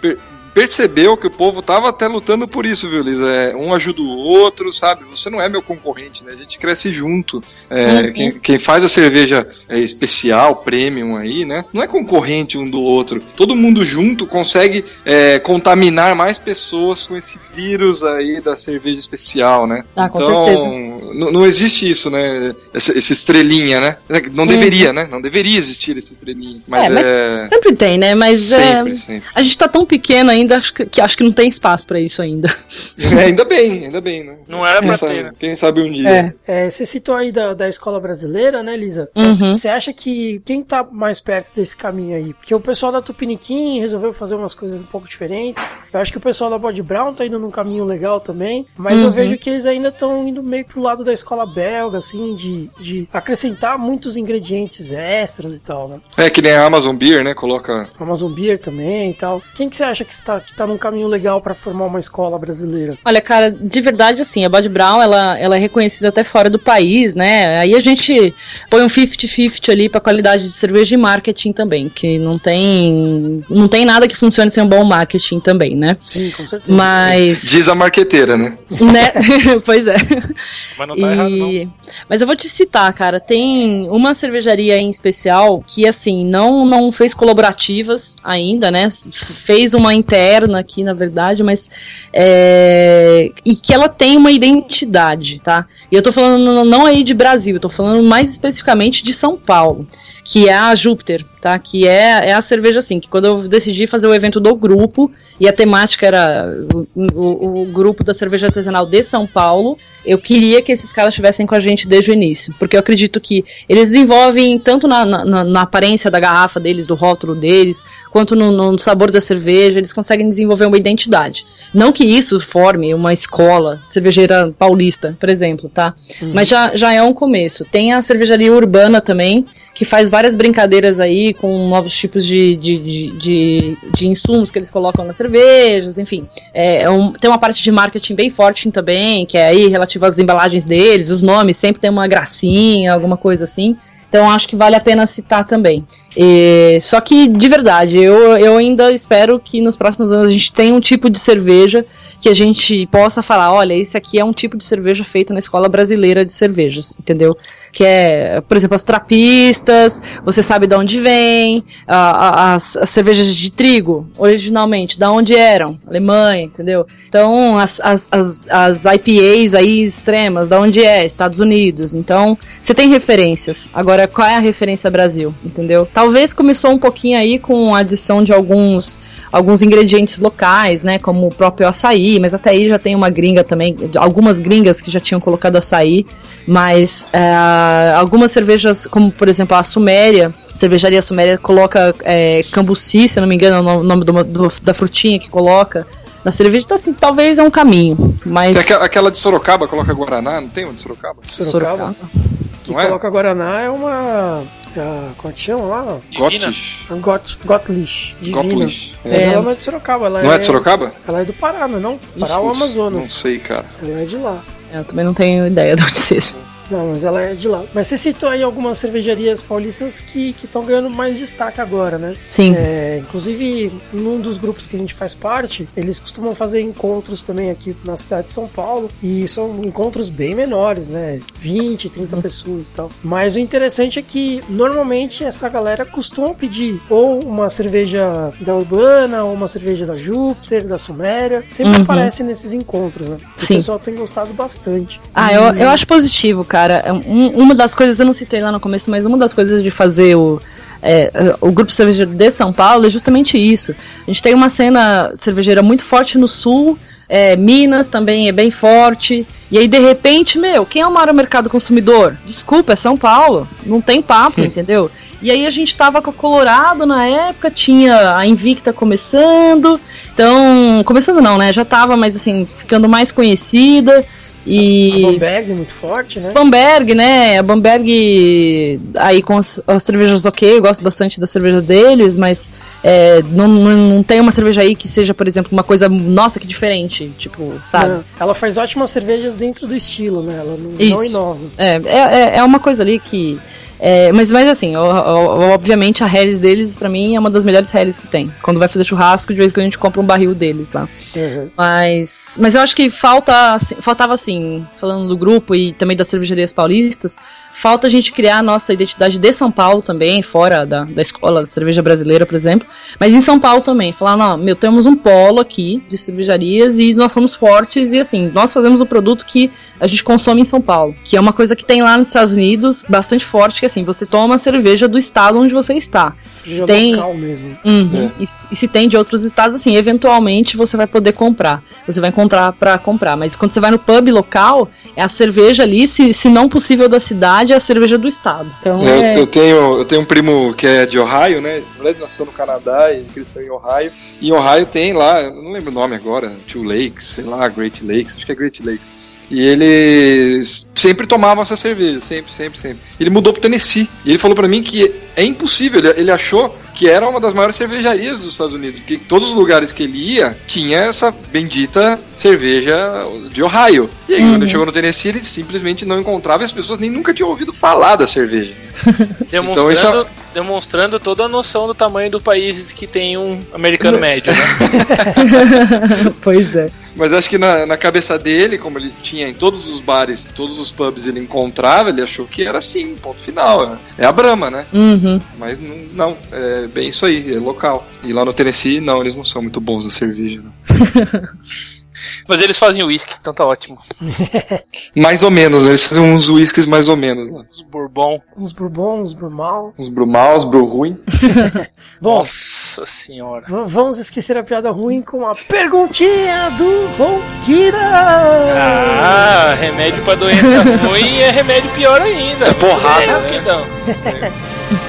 percebeu que o povo tava até lutando por isso, viu, Liz? É, um ajuda o outro, sabe? Você não é meu concorrente, né? A gente cresce junto. É, Uhum. quem, quem faz a cerveja é, especial, premium aí, né? Não é concorrente um do outro. Todo mundo junto consegue é, contaminar mais pessoas com esse vírus aí da cerveja especial, né? Ah, com então, certeza. não existe isso, né? Esse, esse estrelinha, né? Não deveria, né? Não deveria existir esse estrelinha. Mas Uhum. É, é. mas Sempre tem, né? Mas é, sempre, sempre. a gente tá tão pequeno ainda ainda acho que, que acho que não tem espaço pra isso ainda. É, ainda bem, ainda bem, né? Não era Quem pra sabe, ter, né? quem sabe um dia. É. É, você citou aí da, da escola brasileira, né, Lisa? Uhum. Você acha que quem tá mais perto desse caminho aí? Porque o pessoal da Tupiniquim resolveu fazer umas coisas um pouco diferentes. Eu acho que o pessoal da Body Brown tá indo num caminho legal também. Mas eu Uhum. vejo que eles ainda estão indo meio pro lado da escola belga, assim, de, de acrescentar muitos ingredientes extras e tal, né? É que nem a Amazon Beer, né? Coloca. Amazon Beer também e tal. Quem que você acha que está, que tá num caminho legal pra formar uma escola brasileira? Olha, cara, de verdade, assim, a Body Brown, ela, ela é reconhecida até fora do país, né? Aí a gente põe um 50-50 ali pra qualidade de cerveja e marketing também, que não tem, não tem nada que funcione sem um bom marketing também, né? Sim, com certeza. Mas, Diz a marqueteira, né? né? pois é. Mas não tá errado, não. E... Mas eu vou te citar, cara. Tem uma cervejaria em especial que, assim, não, não fez colaborativas ainda, né? Fez uma interna aqui, na verdade, mas. é, E que ela tem uma identidade, tá? E eu tô falando não aí de Brasil, eu tô falando mais especificamente de São Paulo. Que é a Júpiter, tá? Que é, é a cerveja assim, que quando eu decidi fazer o evento do grupo, e a temática era o, o- o grupo da cerveja artesanal de São Paulo, eu queria que esses caras estivessem com a gente desde o início. Porque eu acredito que eles desenvolvem tanto na, na- na- na aparência da garrafa deles, do rótulo deles, quanto no, no sabor da cerveja, eles conseguem desenvolver uma identidade. Não que isso forme uma escola cervejeira paulista, por exemplo, tá? Mas já, já é um começo. Tem a cervejaria urbana também, que faz várias brincadeiras aí com novos tipos de, de, de, de, de insumos que eles colocam nas cervejas, enfim. É, é um- tem uma parte de marketing bem forte também, que é aí relativa às embalagens deles, os nomes sempre tem uma gracinha, alguma coisa assim. Então acho que vale a pena citar também. E- só que, de verdade, eu, eu ainda espero que nos próximos anos a gente tenha um tipo de cerveja que a gente possa falar, olha, esse aqui é um tipo de cerveja feito na escola brasileira de cervejas, entendeu? Que é, por exemplo, as trapistas, você sabe de onde vem, a- a- as, as cervejas de trigo, originalmente, da onde eram, Alemanha, entendeu? Então, as, as, as, as IPAs aí extremas, da onde é, Estados Unidos. Então, você tem referências. Agora, qual é a referência Brasil, entendeu? Talvez começou um pouquinho aí com a adição de alguns alguns ingredientes locais, né, como o próprio açaí, mas até aí já tem uma gringa também, algumas gringas que já tinham colocado açaí, mas é, algumas cervejas, como por exemplo a Suméria, cervejaria Suméria coloca é, cambuci, se eu não me engano é o nome do- do- da frutinha que coloca na cerveja, então assim, talvez é um caminho, mas... Tem aquela, aquela de Sorocaba, coloca Guaraná, não tem uma de Sorocaba? Sorocaba. Que Não é? coloca Guaraná é uma. A- como é que chama lá? A Got, Gotlish. Divina. Gotlish. Mas É. ela não é de Sorocaba, ela Não é de Sorocaba? Ela é do Pará, não é não? Pará ou Putz, Amazonas. Não sei, cara. Ela é de lá. Eu também não tenho ideia de onde seja. Não, mas ela é de lá. Mas você citou aí algumas cervejarias paulistas que estão ganhando mais destaque agora, né? Sim. É, inclusive, num dos grupos que a gente faz parte, eles costumam fazer encontros também aqui na cidade de São Paulo. E são encontros bem menores, né? 20, 30 pessoas e tal. Mas o interessante é que, normalmente, essa galera costuma pedir ou uma cerveja da Urbana, ou uma cerveja da Júpiter, da Suméria. Sempre Uhum. aparece nesses encontros, né? Sim. O pessoal tem gostado bastante. Ah, E- eu, eu acho positivo, cara. É um- uma das coisas, eu não citei lá no começo, mas uma das coisas de fazer o, é, o grupo cervejeiro de São Paulo é justamente isso. A gente tem uma cena cervejeira muito forte no sul, é, Minas também é bem forte. E aí, de repente, meu, quem é o maior mercado consumidor? Desculpa, é São Paulo. Não tem papo, entendeu? E aí a gente tava com a Colorado na época, tinha a Invicta começando. Então, começando não, né? Já tava, mas assim, ficando mais conhecida. E. A Bamberg muito forte, né? Bamberg, né? A Bamberg aí com as, as cervejas ok, eu gosto bastante da cerveja deles, mas é, não, não, não tem uma cerveja aí que seja, por exemplo, uma coisa, nossa, que diferente, tipo, sabe? Não, Ela faz ótimas cervejas dentro do estilo, né? Ela não, não inova. É, é, é uma coisa ali que. É, mas, mas assim, o- o- obviamente a Hellis deles, pra mim, é uma das melhores Hellis que tem. Quando vai fazer churrasco, de vez em quando a gente compra um barril deles lá. Uhum. Mas, mas eu acho que falta, assim, faltava assim, falando do grupo e também das cervejarias paulistas, falta a gente criar a nossa identidade de São Paulo também, fora da, da escola de cerveja brasileira, por exemplo, mas em São Paulo também. Falar, não, meu, temos um polo aqui de cervejarias e nós somos fortes e assim, nós fazemos um produto que a gente consome em São Paulo. Que é uma coisa que tem lá nos Estados Unidos bastante forte, que assim, você toma a cerveja do estado onde você está. Seja Tem- local mesmo. Uhum. E, e se tem de outros estados, assim, eventualmente você vai poder comprar. Você vai encontrar pra comprar. Mas quando você vai no pub local, é a cerveja ali, se, se não possível da cidade, é a cerveja do estado. Então Eu, é. eu tenho, eu tenho um primo que é de Ohio, né? Na verdade, nasceu no Canadá e cresceu em Ohio. E em Ohio tem lá, eu não lembro o nome agora, Two Lakes, sei lá, Great Lakes, acho que é Great Lakes. E eles sempre tomavam essa cerveja, sempre, sempre, sempre. Ele mudou pro Tennessee. E ele falou pra mim que é impossível, ele, ele achou que era uma das maiores cervejarias dos Estados Unidos, porque todos os lugares que ele ia tinha essa bendita cerveja de Ohio. E aí, quando ele chegou no Tennessee, ele simplesmente não encontrava e as pessoas nem nunca tinham ouvido falar da cerveja. Demonstrando, Então, isso demonstrando toda a noção do tamanho do país que tem um americano médio, né? pois é. Mas acho que na, na cabeça dele, como ele tinha em todos os bares, todos os pubs ele encontrava, ele achou que era assim, ponto final. É a Brahma, né? Uhum. Mas não, não, é bem isso aí, é local. E lá no Tennessee, não, eles não são muito bons na cerveja. Não. Mas eles fazem uísque, então tá ótimo. Mais ou menos, né? eles fazem uns whiskies mais ou menos. Né? Os bourbon. Uns bourbon, uns brumal. Uns Brumal, uns Bru ruim. Bom, Nossa senhora. vamos esquecer a piada ruim com a perguntinha do Ronquira. Ah, remédio pra doença ruim é remédio pior ainda. É porrada, É, né?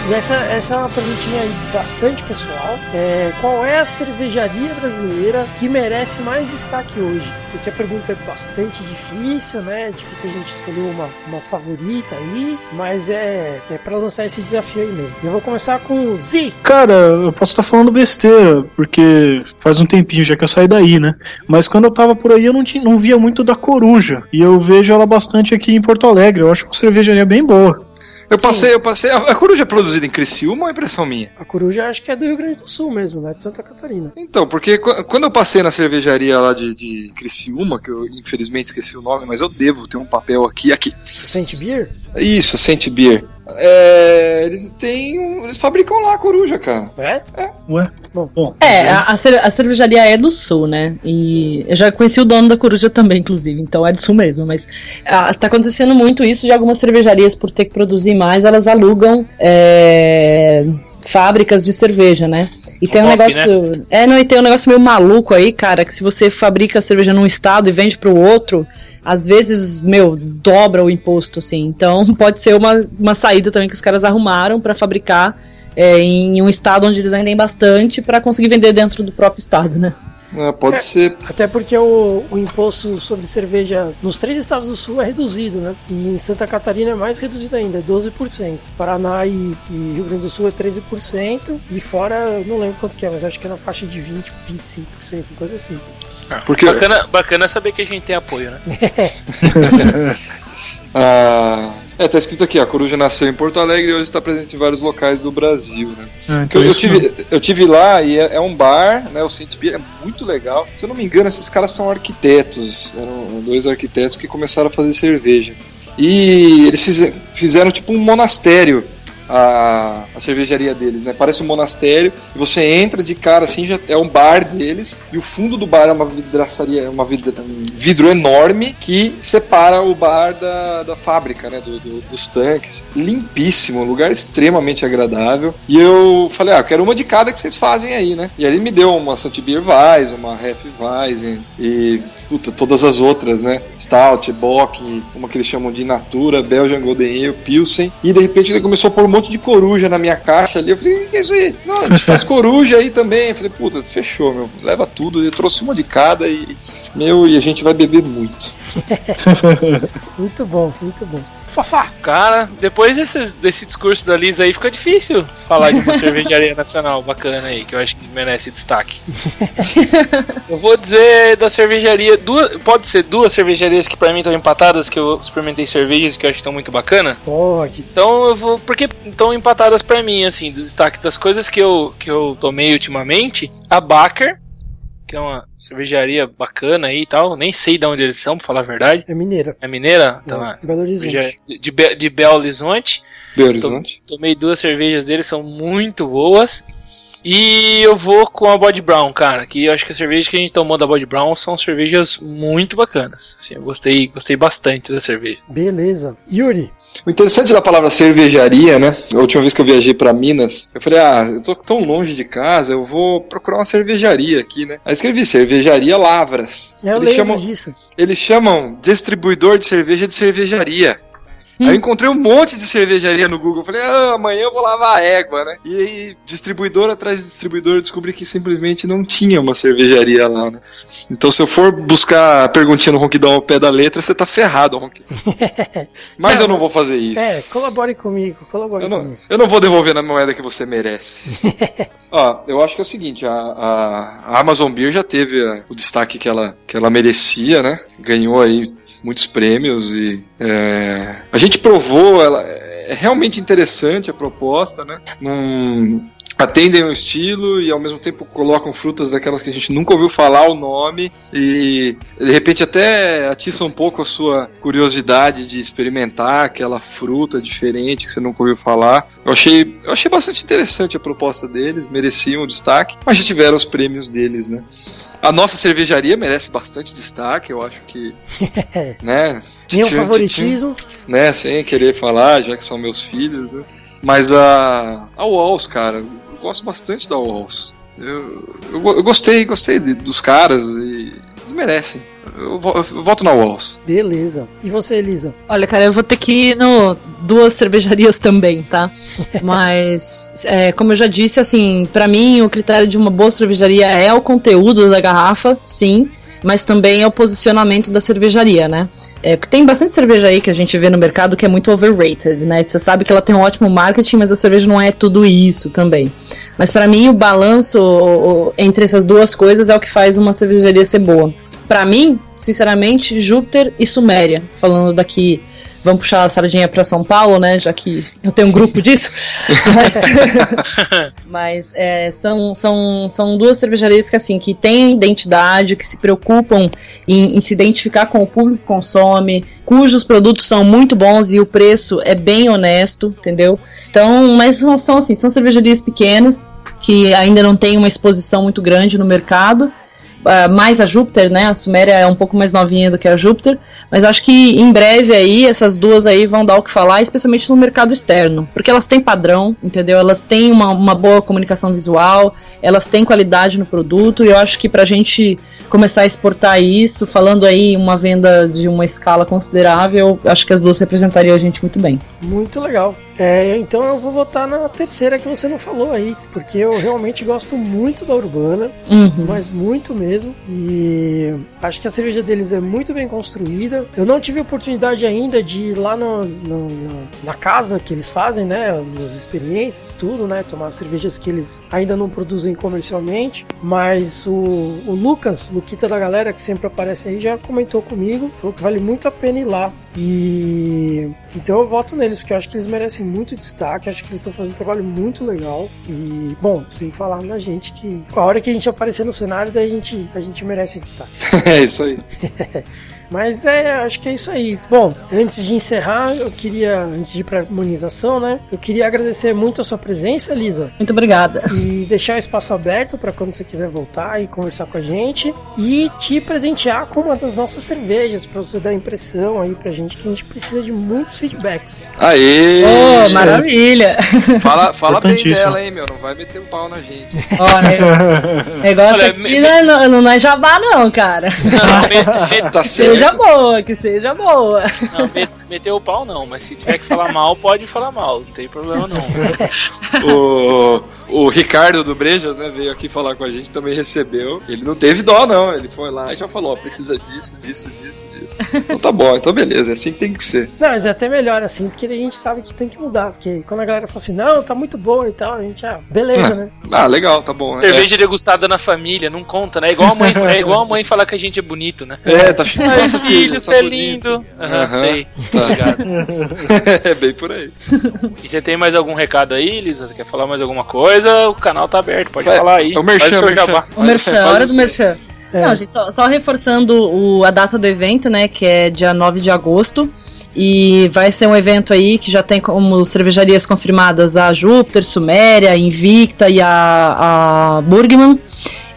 E essa, essa é uma perguntinha bastante pessoal. É, qual é a cervejaria brasileira que merece mais destaque hoje? Essa aqui a pergunta é bastante difícil, né? É difícil a gente escolher uma, uma favorita aí, mas é, é para lançar esse desafio aí mesmo. Eu vou começar com o Z. Cara, eu posso estar falando besteira, porque faz um tempinho já que eu saí daí, né? Mas quando eu tava por aí eu não, tinha, não via muito da coruja. E eu vejo ela bastante aqui em Porto Alegre. Eu acho uma cervejaria bem boa. Eu passei, eu passei. A, coruja é produzida em Criciúma ou é impressão minha? A coruja acho que é do Rio Grande do Sul mesmo, né? De Santa Catarina. Então, porque qu- quando eu passei na cervejaria lá de, de Criciúma, que eu infelizmente esqueci o nome, mas eu devo ter um papel aqui, aqui. Saint Beer? Isso, Saint Beer. É, eles têm um, eles fabricam lá a coruja, cara. É? Ué? Bom. Bom. É, a, a cer- a cervejaria é do sul, né? E eu já conheci o dono da coruja também, inclusive, então é do sul mesmo. Mas ah, tá acontecendo muito isso de algumas cervejarias, por ter que produzir mais, elas alugam é, fábricas de cerveja, né? E tem um Top, negócio. É, não, e tem um negócio meio maluco aí, cara, que se você fabrica a cerveja num estado e vende pro outro, às vezes, meu, dobra o imposto, assim. Então pode ser uma, uma saída também que os caras arrumaram pra fabricar é, em um estado onde eles vendem bastante pra conseguir vender dentro do próprio estado, né? É, pode ser. Até porque o, o imposto sobre cerveja nos três estados do sul é reduzido, né? E em Santa Catarina é mais reduzido ainda, é 12%. Paraná e, e Rio Grande do Sul é 13%. E fora, eu não lembro quanto que é, mas acho que é na faixa de 20, 25%, coisa assim. Porque Bacana, bacana saber que a gente tem apoio, né? Ah, é, tá escrito aqui, a coruja nasceu em Porto Alegre e hoje está presente em vários locais do Brasil, né? Ah, então Eu, eu tive, eu tive lá e é, é um bar, né? O Saint Beer é muito legal. Se eu não me engano, esses caras são arquitetos. Eram dois arquitetos que começaram a fazer cerveja. E eles fize- fizeram tipo um monastério. A, a cervejaria deles, né? Parece um monastério. E você entra de cara assim, já é um bar deles. E o fundo do bar é uma vidraçaria, uma vidra, um vidro enorme que separa o bar da, da fábrica, né? do- do- dos tanques. Limpíssimo, um lugar extremamente agradável. E eu falei, ah, quero uma de cada que vocês fazem aí, né? E aí ele me deu uma Saint Beer Weiss, uma Hef Weizen e puta, todas as outras, né? Stout, Bock, uma que eles chamam de Natura, Belgian Golden Ale, Pilsen. E de repente ele começou a pôr um monte de coruja na minha caixa ali. Eu falei, o que é isso aí? Não, a gente faz coruja aí também. Eu falei, puta, fechou, meu. Leva tudo. Eu trouxe uma de cada e. Meu, e a gente vai beber muito. Muito bom, muito bom. Fafá! Cara, depois desses, desse discurso da Liz aí, fica difícil falar de uma cervejaria nacional bacana aí, que eu acho que merece destaque. eu vou dizer da cervejaria, duas, pode ser duas cervejarias que pra mim estão empatadas, que eu experimentei cervejas que eu acho que estão muito bacana. Pode. Então eu vou. Porque estão empatadas pra mim, assim, dos destaques das coisas que eu, que eu tomei ultimamente. A Baker, que é uma cervejaria bacana aí e tal. Nem sei de onde eles são, pra falar a verdade. É mineira. É mineira? Então, É, é. Belo Horizonte. Cerveja De, Be- de Belo Horizonte. Belo Horizonte. Tomei duas cervejas deles, são muito boas. E eu vou com a Body Brown, cara, que eu acho que as cervejas que a gente tomou da Body Brown são cervejas muito bacanas. Assim, eu gostei, gostei bastante da cerveja. Beleza. Yuri, O interessante da palavra cervejaria, né? A última vez que eu viajei pra Minas, eu falei, ah, eu tô tão longe de casa, eu vou procurar uma cervejaria aqui, né? Aí escrevi cervejaria Lavras. eu eles, lembro chamam, disso. eles chamam distribuidor de cerveja de cervejaria. Hum. Aí eu encontrei um monte de cervejaria no Google. Eu Falei, ah, amanhã eu vou lavar a égua, né? E aí, distribuidor atrás de distribuidor, eu descobri que simplesmente não tinha uma cervejaria lá, né? Então, se eu for buscar a perguntinha no Ronquidão ao pé da letra, você tá ferrado, Ronquidão. Mas Não, eu não vou fazer isso. É, colabore comigo, colabore Eu não, comigo. eu não vou devolver na moeda que você merece. Ó, eu acho que é o seguinte, a, a- a Amazon Beer já teve a- o destaque que ela, que ela merecia, né? Ganhou aí muitos prêmios e é, a gente provou, ela, é realmente interessante a proposta, né? Num, atendem o estilo e ao mesmo tempo colocam frutas daquelas que a gente nunca ouviu falar o nome e de repente até atiça um pouco a sua curiosidade de experimentar aquela fruta diferente que você nunca ouviu falar. Eu achei, eu achei bastante interessante a proposta deles, mereciam o destaque, mas já tiveram os prêmios deles, né? A nossa cervejaria merece bastante destaque, eu acho que, né? Tchan, favoritismo. né, sem querer falar, já que são meus filhos, né? Mas a, a Walls, cara, gosto bastante da Walls. Eu, eu, eu gostei, gostei de- dos caras e eles merecem. Eu, vo- eu voto na Walls. Beleza. E você, Elisa? Olha, cara, eu vou ter que ir no duas cervejarias também, tá? Mas, é, como eu já disse, assim, pra mim o critério de uma boa cervejaria é o conteúdo da garrafa, sim, mas também é o posicionamento da cervejaria, né? É, porque tem bastante cerveja aí que a gente vê no mercado que é muito overrated, né? Você sabe que ela tem um ótimo marketing, mas a cerveja não é tudo isso também. Mas pra mim o balanço entre essas duas coisas é o que faz uma cervejaria ser boa. Pra mim, sinceramente, Júpiter e Suméria, falando daqui Vamos puxar a sardinha pra São Paulo, né? Já que eu tenho um grupo disso. Mas, é, são, são, são duas cervejarias que assim que têm identidade, que se preocupam em, em se identificar com o público que consome, cujos produtos são muito bons e o preço é bem honesto, entendeu? Então, mas são, são assim, são cervejarias pequenas que ainda não têm uma exposição muito grande no mercado. Uh, mais a Júpiter, né? A Suméria é um pouco mais novinha do que a Júpiter, mas acho que em breve aí essas duas aí vão dar o que falar, especialmente no mercado externo, porque elas têm padrão, entendeu? Elas têm uma, uma boa comunicação visual, elas têm qualidade no produto, e eu acho que pra gente começar a exportar isso, falando aí uma venda de uma escala considerável, acho que as duas representariam a gente muito bem. Muito legal. É, então eu vou votar na terceira que você não falou aí, porque eu realmente gosto muito da Urbana, Uhum. mas muito mesmo. E acho que a cerveja deles é muito bem construída. Eu não tive oportunidade ainda de ir lá no, no- no- na casa que eles fazem, né? Nas experiências, tudo, né? Tomar cervejas que eles ainda não produzem comercialmente. Mas o, o Lucas, Luquita da galera, que sempre aparece aí, já comentou comigo, falou que vale muito a pena ir lá. E então eu voto neles, porque eu acho que eles merecem muito destaque, acho que eles estão fazendo um trabalho muito legal. E, bom, sem falar na gente que a hora que a gente aparecer no cenário, daí a gente, a gente merece destaque. é isso aí. Mas é, acho que é isso aí. Bom, antes de encerrar, eu queria, antes de ir pra harmonização, né? Eu queria agradecer muito a sua presença, Lisa. Muito obrigada. E deixar o espaço aberto para quando você quiser voltar e conversar com a gente. E te presentear com uma das nossas cervejas, para você dar impressão aí pra gente que a gente precisa de muitos feedbacks. Aê! Oh, maravilha! Fala, fala bem dela, hein, meu? Não vai meter o pau na gente. Ó, né? Negócio Olha, aqui me- não, é- não, não é jabá, não, cara. Não, me- me- Que certo. Seja boa, que seja boa. não, me- meteu o pau não, mas se tiver que falar mal, pode falar mal, não tem problema não. O, o Ricardo do Brejas, né, veio aqui falar com a gente, também recebeu. Ele não teve dó, não. Ele foi lá e já falou: ó, precisa disso, disso, disso, disso. Então tá bom, então beleza, é assim que tem que ser. Não, mas é até melhor assim, porque a gente sabe que tem que mudar. Porque quando a galera fala assim, não, tá muito boa e tal, a gente, ah, beleza, né? Ah, legal, tá bom. Cerveja degustada na família, não conta, né? É igual a mãe, é igual a mãe falar que a gente é bonito, né? É, é tá cheio Ai, filho, tá você é bonito. lindo. Aham, Aham. sei. Tá. Obrigado. é bem por aí. E você tem mais algum recado aí, Lisa? Você quer falar mais alguma coisa? O canal tá aberto, pode Vai, falar aí. é o merchan, merchan. O merchan, hora do merchan. É. Não, gente, só, só reforçando o, a data do evento, né, que é dia 9 de agosto. E vai ser um evento aí que já tem como cervejarias confirmadas a Júpiter, Suméria, Invicta e a, a Burgman.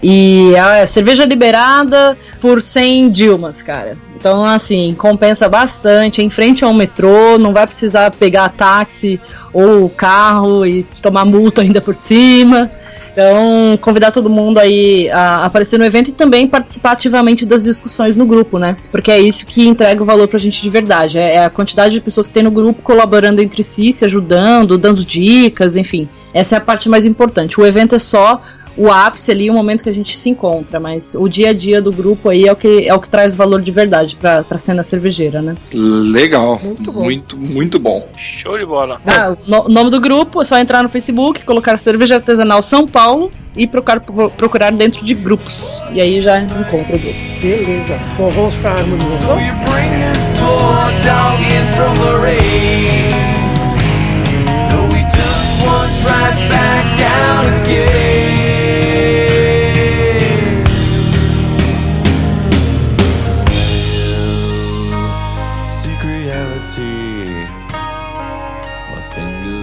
E a cerveja liberada por 100 Dilmas, cara. Então, assim, compensa bastante. Em frente ao metrô, não vai precisar pegar táxi ou carro e tomar multa ainda por cima. Então, convidar todo mundo aí a aparecer no evento e também participar ativamente das discussões no grupo, né? Porque é isso que entrega o valor pra gente de verdade. É é a quantidade de pessoas que tem no grupo colaborando entre si, se ajudando, dando dicas, enfim. Essa é a parte mais importante. O evento é só o ápice ali, o momento que a gente se encontra, mas o dia a dia do grupo aí é o que, é o que traz valor de verdade pra, pra cena cervejeira, né? Legal. Muito bom. Muito, muito bom. Show de bola. Ah, o no- nome do grupo é só entrar no Facebook, colocar Cerveja Artesanal São Paulo e procurar, procurar dentro de grupos. E aí já encontra o grupo. Beleza. Bom, vamos pra harmonização? You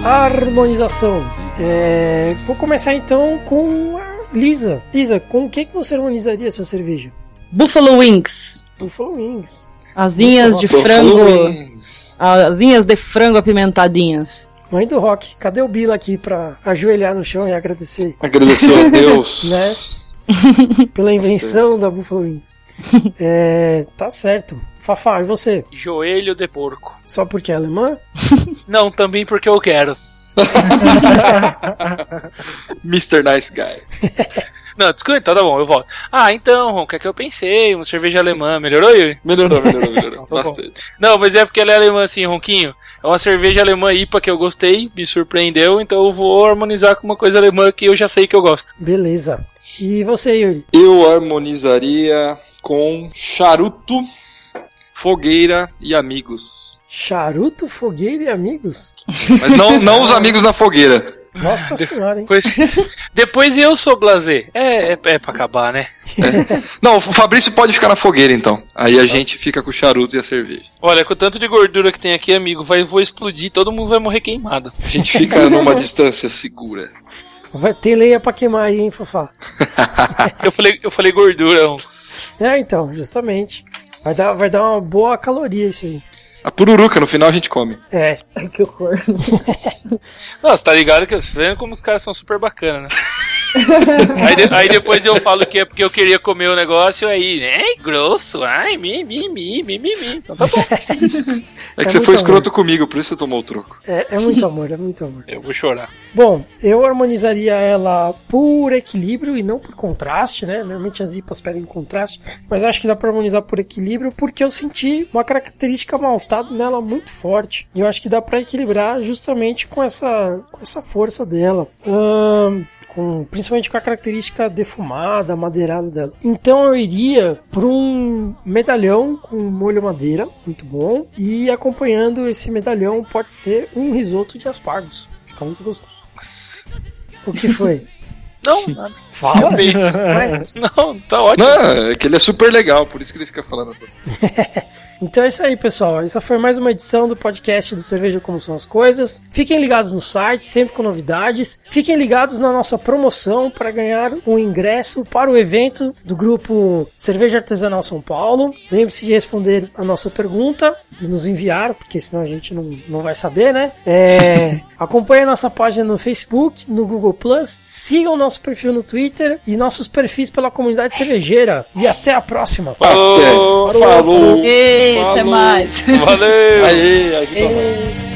Harmonização. É, vou começar então com a Lisa. Lisa, com o que, que você harmonizaria essa cerveja? Buffalo Wings. Buffalo Wings. Asinhas de Buffalo frango. Wings. Asinhas de frango apimentadinhas. Mãe do rock, cadê o Bila aqui pra ajoelhar no chão e agradecer Agradecer a Deus. Né? pela invenção da Buffalo Wings? É, tá certo. Fafá, e você? Joelho de porco. Só porque é alemã? Não, também porque eu quero. Mr. Nice Guy. Não, desculpa, então tá bom, eu volto. Ah, então, Ron, o que é que eu pensei? Uma cerveja alemã, melhorou, Yuri? Melhorou, melhorou, melhorou. Tá bom. Bastante. Não, mas é porque ela é alemã assim, Ronquinho. É uma cerveja alemã IPA que eu gostei, me surpreendeu, então eu vou harmonizar com uma coisa alemã que eu já sei que eu gosto. Beleza. E você, Yuri? Eu harmonizaria com charuto, fogueira e amigos. Charuto, fogueira e amigos? Mas não, não os amigos na fogueira. Nossa senhora, hein? Depois, depois eu sou blazer. É, é, é pra acabar, né? Não, o Fabrício pode ficar na fogueira então. Aí a gente fica com o charuto e a cerveja. Olha, com o tanto de gordura que tem aqui, amigo, vai, vou explodir, todo mundo vai morrer queimado. A gente fica numa distância segura. Vai ter lenha pra queimar aí, hein, Fafá? Eu falei, eu falei gordura. É, então, justamente. Vai dar, vai dar uma boa caloria isso aí. A pururuca, no final a gente come. É. Que horror. Nossa, tá ligado que vendo como os caras são super bacanas, né? aí, de- aí depois eu falo que é porque eu queria comer o negócio, aí, é grosso, ai, mi, mi, mi, mi, mi, mi. Então tá bom, É que É você foi escroto comigo, por isso você tomou o troco. É, é muito amor, é muito amor. eu vou chorar. Bom, eu harmonizaria ela por equilíbrio e não por contraste, né? Normalmente as IPAs pedem contraste, mas acho que dá pra harmonizar por equilíbrio porque eu senti uma característica maltada nela muito forte. E eu acho que dá pra equilibrar justamente com essa, com essa força dela. Ahn, com, principalmente com a característica defumada, madeirada dela. Então eu iria por um medalhão com molho madeira, muito bom, e acompanhando esse medalhão pode ser um risoto de aspargos. Fica muito gostoso. O que foi? Não, nada. Fala! Bem, Vai. não, tá ótimo. Não, é que ele é super legal, por isso que ele fica falando essas coisas. Então é isso aí, pessoal. Essa foi mais uma edição do podcast do Cerveja Como São as Coisas. Fiquem ligados no site, sempre com novidades. Fiquem ligados na nossa promoção para ganhar um ingresso para o evento do grupo Cerveja Artesanal São Paulo. Lembre-se de responder a nossa pergunta e nos enviar, porque senão a gente não, não vai saber, né? É, acompanhe a nossa página no Facebook, no Google Plus. Sigam nosso perfil no Twitter e nossos perfis pela comunidade cervejeira. E até a próxima. Falou. Até. Falou. Ei, até Falou. mais. Valeu! Aê, ajuda mais.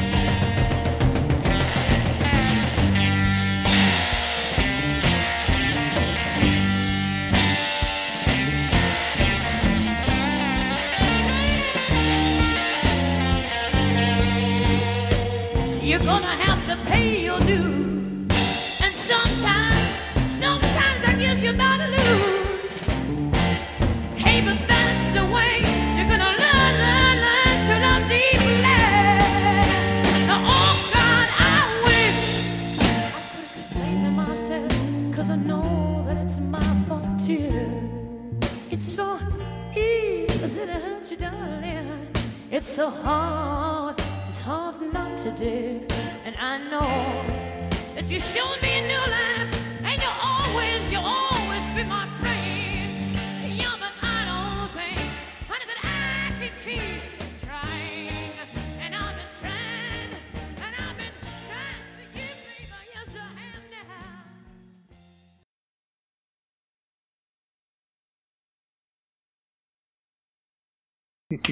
It's so hard, it's hard not to do. And I know that you showed me a new life.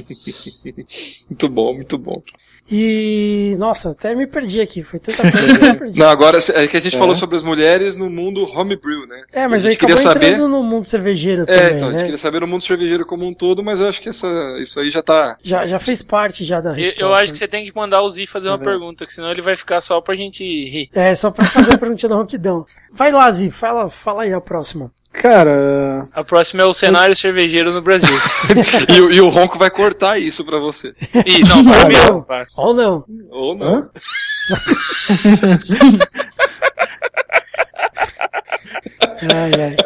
Muito bom, muito bom. E, nossa, até me perdi aqui. Foi tanta coisa que eu perdi. Não, agora é que a gente falou sobre as mulheres no mundo homebrew, né? É, mas a aí gente queria saber. no mundo cervejeiro É, também, então, a gente né? queria saber no mundo cervejeiro como um todo, mas eu acho que essa, isso aí já tá. Já, já fez parte já da Eu, resposta. eu acho que você tem que mandar o Z fazer uma É pergunta, que senão ele vai ficar só pra gente rir. É, só pra fazer a perguntinha do Ronquidão. Vai lá, Zi, fala, fala aí a próxima. Cara, A próxima é o cenário cervejeiro no Brasil. e, o- e o Ronco vai cortar isso pra você. Ih, não, mesmo. não. para. Ou não. Ou não. Ai, ai.